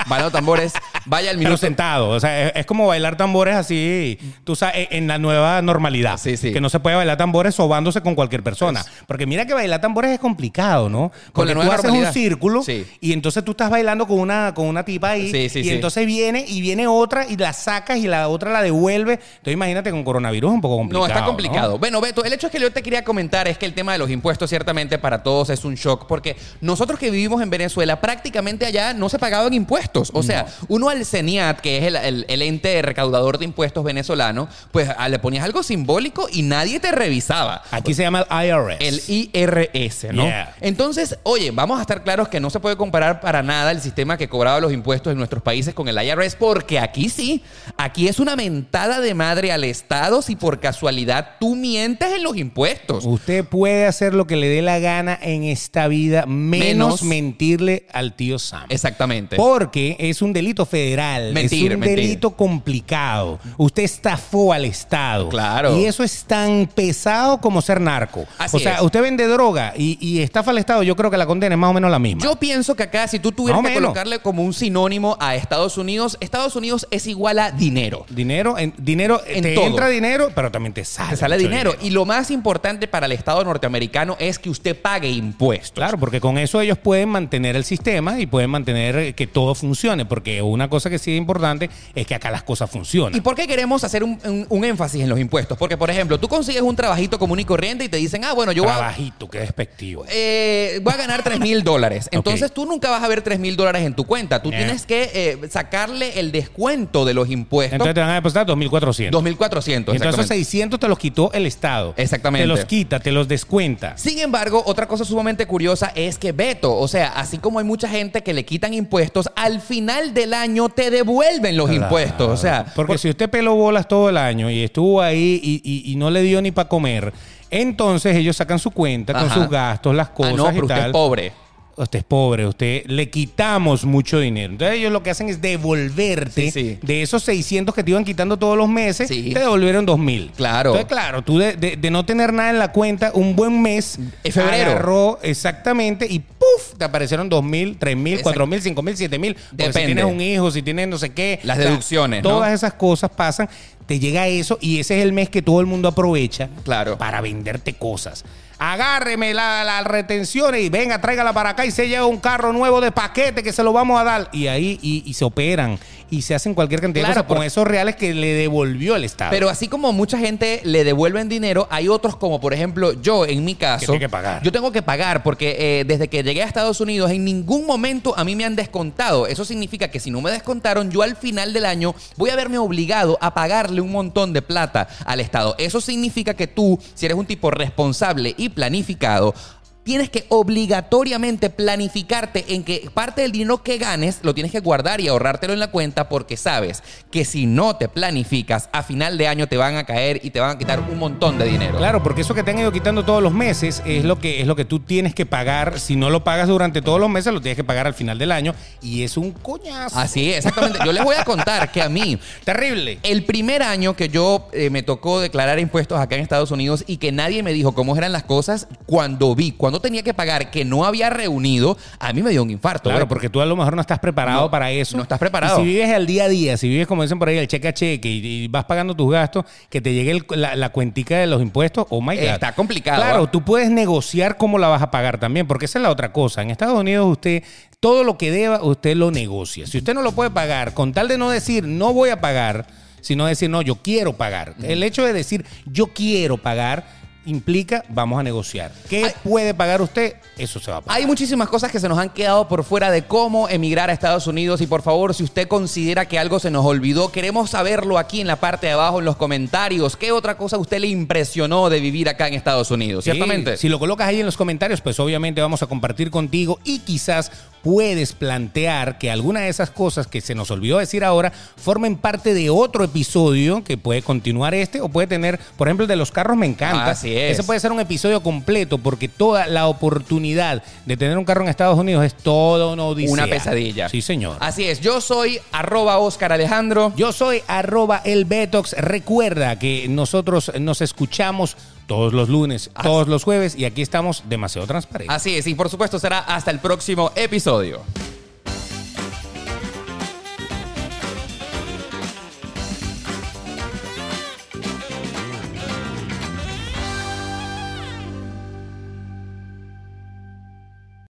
Speaker 1: bailando tambores, vaya al
Speaker 2: Pero
Speaker 1: minuto.
Speaker 2: sentado. O sea, es, es como bailar tambores así, tú sabes, en la nueva normalidad.
Speaker 1: Sí, sí.
Speaker 2: Que no se puede bailar tambores sobándose con cualquier persona. Porque mira que bailar tambores es complicado, ¿no? Porque
Speaker 1: la
Speaker 2: tú
Speaker 1: nueva
Speaker 2: haces
Speaker 1: normalidad.
Speaker 2: un círculo
Speaker 1: Sí.
Speaker 2: y entonces tú estás bailando con una, con una tipa ahí.
Speaker 1: Sí, sí,
Speaker 2: y entonces viene y viene otra y la sacas y la otra la devuelve. Entonces imagínate con coronavirus es un poco complicado.
Speaker 1: No, está complicado.
Speaker 2: ¿no?
Speaker 1: Bueno, Beto, el hecho es que yo te quería comentar es que el tema de los impuestos ciertamente para todos es un shock porque nosotros que vivimos en Venezuela prácticamente allá no se pagaban impuestos. O sea, uno al CENIAT, que es el, el- el ente recaudador de impuestos venezolano, pues ah, le ponías algo simbólico y nadie te revisaba.
Speaker 2: Aquí se llama el IRS.
Speaker 1: El IRS, ¿no?
Speaker 2: Yeah.
Speaker 1: Entonces, oye, vamos a estar claros que no se puede comparar para nada el sistema que cobraba los impuestos en nuestros países con el IRS, porque aquí sí, aquí es una mentada de madre al Estado si por casualidad tú mientes en los impuestos.
Speaker 2: Usted puede hacer lo que le dé la gana en esta vida, menos,
Speaker 1: Menos-
Speaker 2: mentirle al tío Sam.
Speaker 1: Exactamente.
Speaker 2: Porque es un delito federal.
Speaker 1: Mentir,
Speaker 2: es un
Speaker 1: mentir.
Speaker 2: delito complicado. Usted estafó al Estado.
Speaker 1: Claro.
Speaker 2: Y eso es tan pesado como ser narco.
Speaker 1: Así
Speaker 2: o sea,
Speaker 1: es.
Speaker 2: usted vende droga y, y estafa al Estado. Yo creo que la condena es más o menos la misma.
Speaker 1: Yo pienso que acá, si tú tuvieras
Speaker 2: Más
Speaker 1: que
Speaker 2: menos.
Speaker 1: colocarle como un sinónimo a Estados Unidos, Estados Unidos es igual a dinero.
Speaker 2: Dinero, en, dinero
Speaker 1: En
Speaker 2: te
Speaker 1: todo.
Speaker 2: entra dinero, pero también te sale.
Speaker 1: Te sale
Speaker 2: mucho
Speaker 1: dinero. Y lo más importante para el Estado norteamericano es que usted pague impuestos.
Speaker 2: Claro, porque con eso ellos pueden mantener el sistema y pueden mantener eh, que todo funcione. Porque una cosa que sí es importante es que acá las cosas funcionan.
Speaker 1: ¿Y por qué queremos hacer un, un- un énfasis en los impuestos? Porque, por ejemplo, tú consigues un trabajito común y corriente y te dicen, ah, bueno, yo voy a,
Speaker 2: Trabajito, qué despectivo.
Speaker 1: eh, voy a ganar 3 mil dólares. *laughs* Entonces tú nunca vas a ver 3 mil dólares en tu cuenta. Tú
Speaker 2: Yeah.
Speaker 1: tienes que eh, sacarle el descuento de los impuestos.
Speaker 2: Entonces te van a depositar 2.400.
Speaker 1: 2.400.
Speaker 2: Entonces esos
Speaker 1: exactamente.
Speaker 2: 600 te los quitó el Estado.
Speaker 1: Exactamente.
Speaker 2: Te los quita, te los descuenta.
Speaker 1: Sin embargo, otra cosa sumamente curiosa es que Beto, o sea, así como hay mucha gente que le quitan impuestos, al final del año te devuelven los
Speaker 2: Claro.
Speaker 1: impuestos. O sea,
Speaker 2: porque
Speaker 1: por-
Speaker 2: si usted peló bolas todo el año y estuvo ahí y, y- y no le dio ni para comer, entonces ellos sacan su cuenta con
Speaker 1: Ajá.
Speaker 2: sus gastos, las
Speaker 1: ah,
Speaker 2: cosas
Speaker 1: no,
Speaker 2: y
Speaker 1: pero usted
Speaker 2: tal.
Speaker 1: es pobre.
Speaker 2: Usted es pobre, usted le quitamos mucho dinero. Entonces ellos lo que hacen es devolverte
Speaker 1: Sí, sí.
Speaker 2: de esos 600 que te iban quitando todos los meses,
Speaker 1: Sí.
Speaker 2: te devolvieron 2000.
Speaker 1: Claro.
Speaker 2: Entonces, claro, tú de, de- de no tener nada en la cuenta, un buen mes,
Speaker 1: febrero.
Speaker 2: agarró exactamente y ¡puf! Te aparecieron 2000, 3000,
Speaker 1: Exacto.
Speaker 2: 4000, 5000, 7000. Porque si
Speaker 1: Depende.
Speaker 2: tienes un hijo, si tienes no sé qué.
Speaker 1: Las deducciones, ¿no?
Speaker 2: Todas esas cosas pasan. Te llega eso y ese es el mes que todo el mundo aprovecha
Speaker 1: Claro.
Speaker 2: para venderte cosas. Agárreme la, la retención y venga, tráigala para acá y se lleva un carro nuevo de paquete que se lo vamos a dar. Y ahí y, y se operan y se hacen cualquier cantidad
Speaker 1: Claro,
Speaker 2: de cosas con esos reales que le devolvió el Estado.
Speaker 1: Pero así como mucha gente le devuelven dinero, hay otros como por ejemplo yo en mi caso.
Speaker 2: Que tiene que pagar.
Speaker 1: Yo tengo que pagar porque eh, desde que llegué a Estados Unidos en ningún momento a mí me han descontado. Eso significa que si no me descontaron, yo al final del año voy a verme obligado a pagarle un montón de plata al Estado. Eso significa que tú, si eres un tipo responsable y planificado, Tienes que obligatoriamente planificarte en que parte del dinero que ganes lo tienes que guardar y ahorrártelo en la cuenta porque sabes que si no te planificas, a final de año te van a caer y te van a quitar un montón de dinero.
Speaker 2: Claro, porque eso que te han ido quitando todos los meses es lo que es lo que tú tienes que pagar. Si no lo pagas durante todos los meses, lo tienes que pagar al final del año y es un coñazo.
Speaker 1: Así es, exactamente. Yo les voy a contar que a mí *laughs*
Speaker 2: Terrible.
Speaker 1: El primer año que yo eh, me tocó declarar impuestos acá en Estados Unidos y que nadie me dijo cómo eran las cosas, cuando vi, cuando cuando tenía que pagar que no había reunido, a mí me dio un infarto.
Speaker 2: Claro, porque tú a lo mejor no estás preparado
Speaker 1: No,
Speaker 2: para eso.
Speaker 1: no estás preparado.
Speaker 2: Y si vives al día a día, si vives, como dicen por ahí, el cheque a cheque y, y vas pagando tus gastos, que te llegue el- la, la cuentica de los impuestos, oh my God.
Speaker 1: Está complicado,
Speaker 2: Claro,
Speaker 1: ¿ah?
Speaker 2: tú puedes negociar cómo la vas a pagar también, porque esa es la otra cosa. En Estados Unidos usted, todo lo que deba, usted lo negocia. Si usted no lo puede pagar, con tal de no decir no voy a pagar, sino decir no, yo quiero pagar. El hecho de decir yo quiero pagar implica vamos a negociar. ¿Qué
Speaker 1: Ay.
Speaker 2: puede pagar usted? Eso se va a pagar.
Speaker 1: Hay muchísimas cosas que se nos han quedado por fuera de cómo emigrar a Estados Unidos y por favor, si usted considera que algo se nos olvidó, queremos saberlo aquí en la parte de abajo en los comentarios. ¿Qué otra cosa a usted le impresionó de vivir acá en Estados Unidos?
Speaker 2: Sí,
Speaker 1: Ciertamente.
Speaker 2: Si lo colocas ahí en los comentarios, pues obviamente vamos a compartir contigo y quizás puedes plantear que alguna de esas cosas que se nos olvidó decir ahora formen parte de otro episodio que puede continuar este o puede tener, por ejemplo, el de los carros me encanta.
Speaker 1: Así es.
Speaker 2: Ese puede ser un episodio completo porque toda la oportunidad de tener un carro en Estados Unidos es toda una odisea.
Speaker 1: Una pesadilla.
Speaker 2: Sí, señor.
Speaker 1: Así es, yo soy arroba Oscar Alejandro.
Speaker 2: Yo soy arroba el Betox. Recuerda que nosotros nos escuchamos todos los lunes, todos los jueves y aquí estamos demasiado transparentes.
Speaker 1: Así es, y por supuesto será hasta el próximo episodio.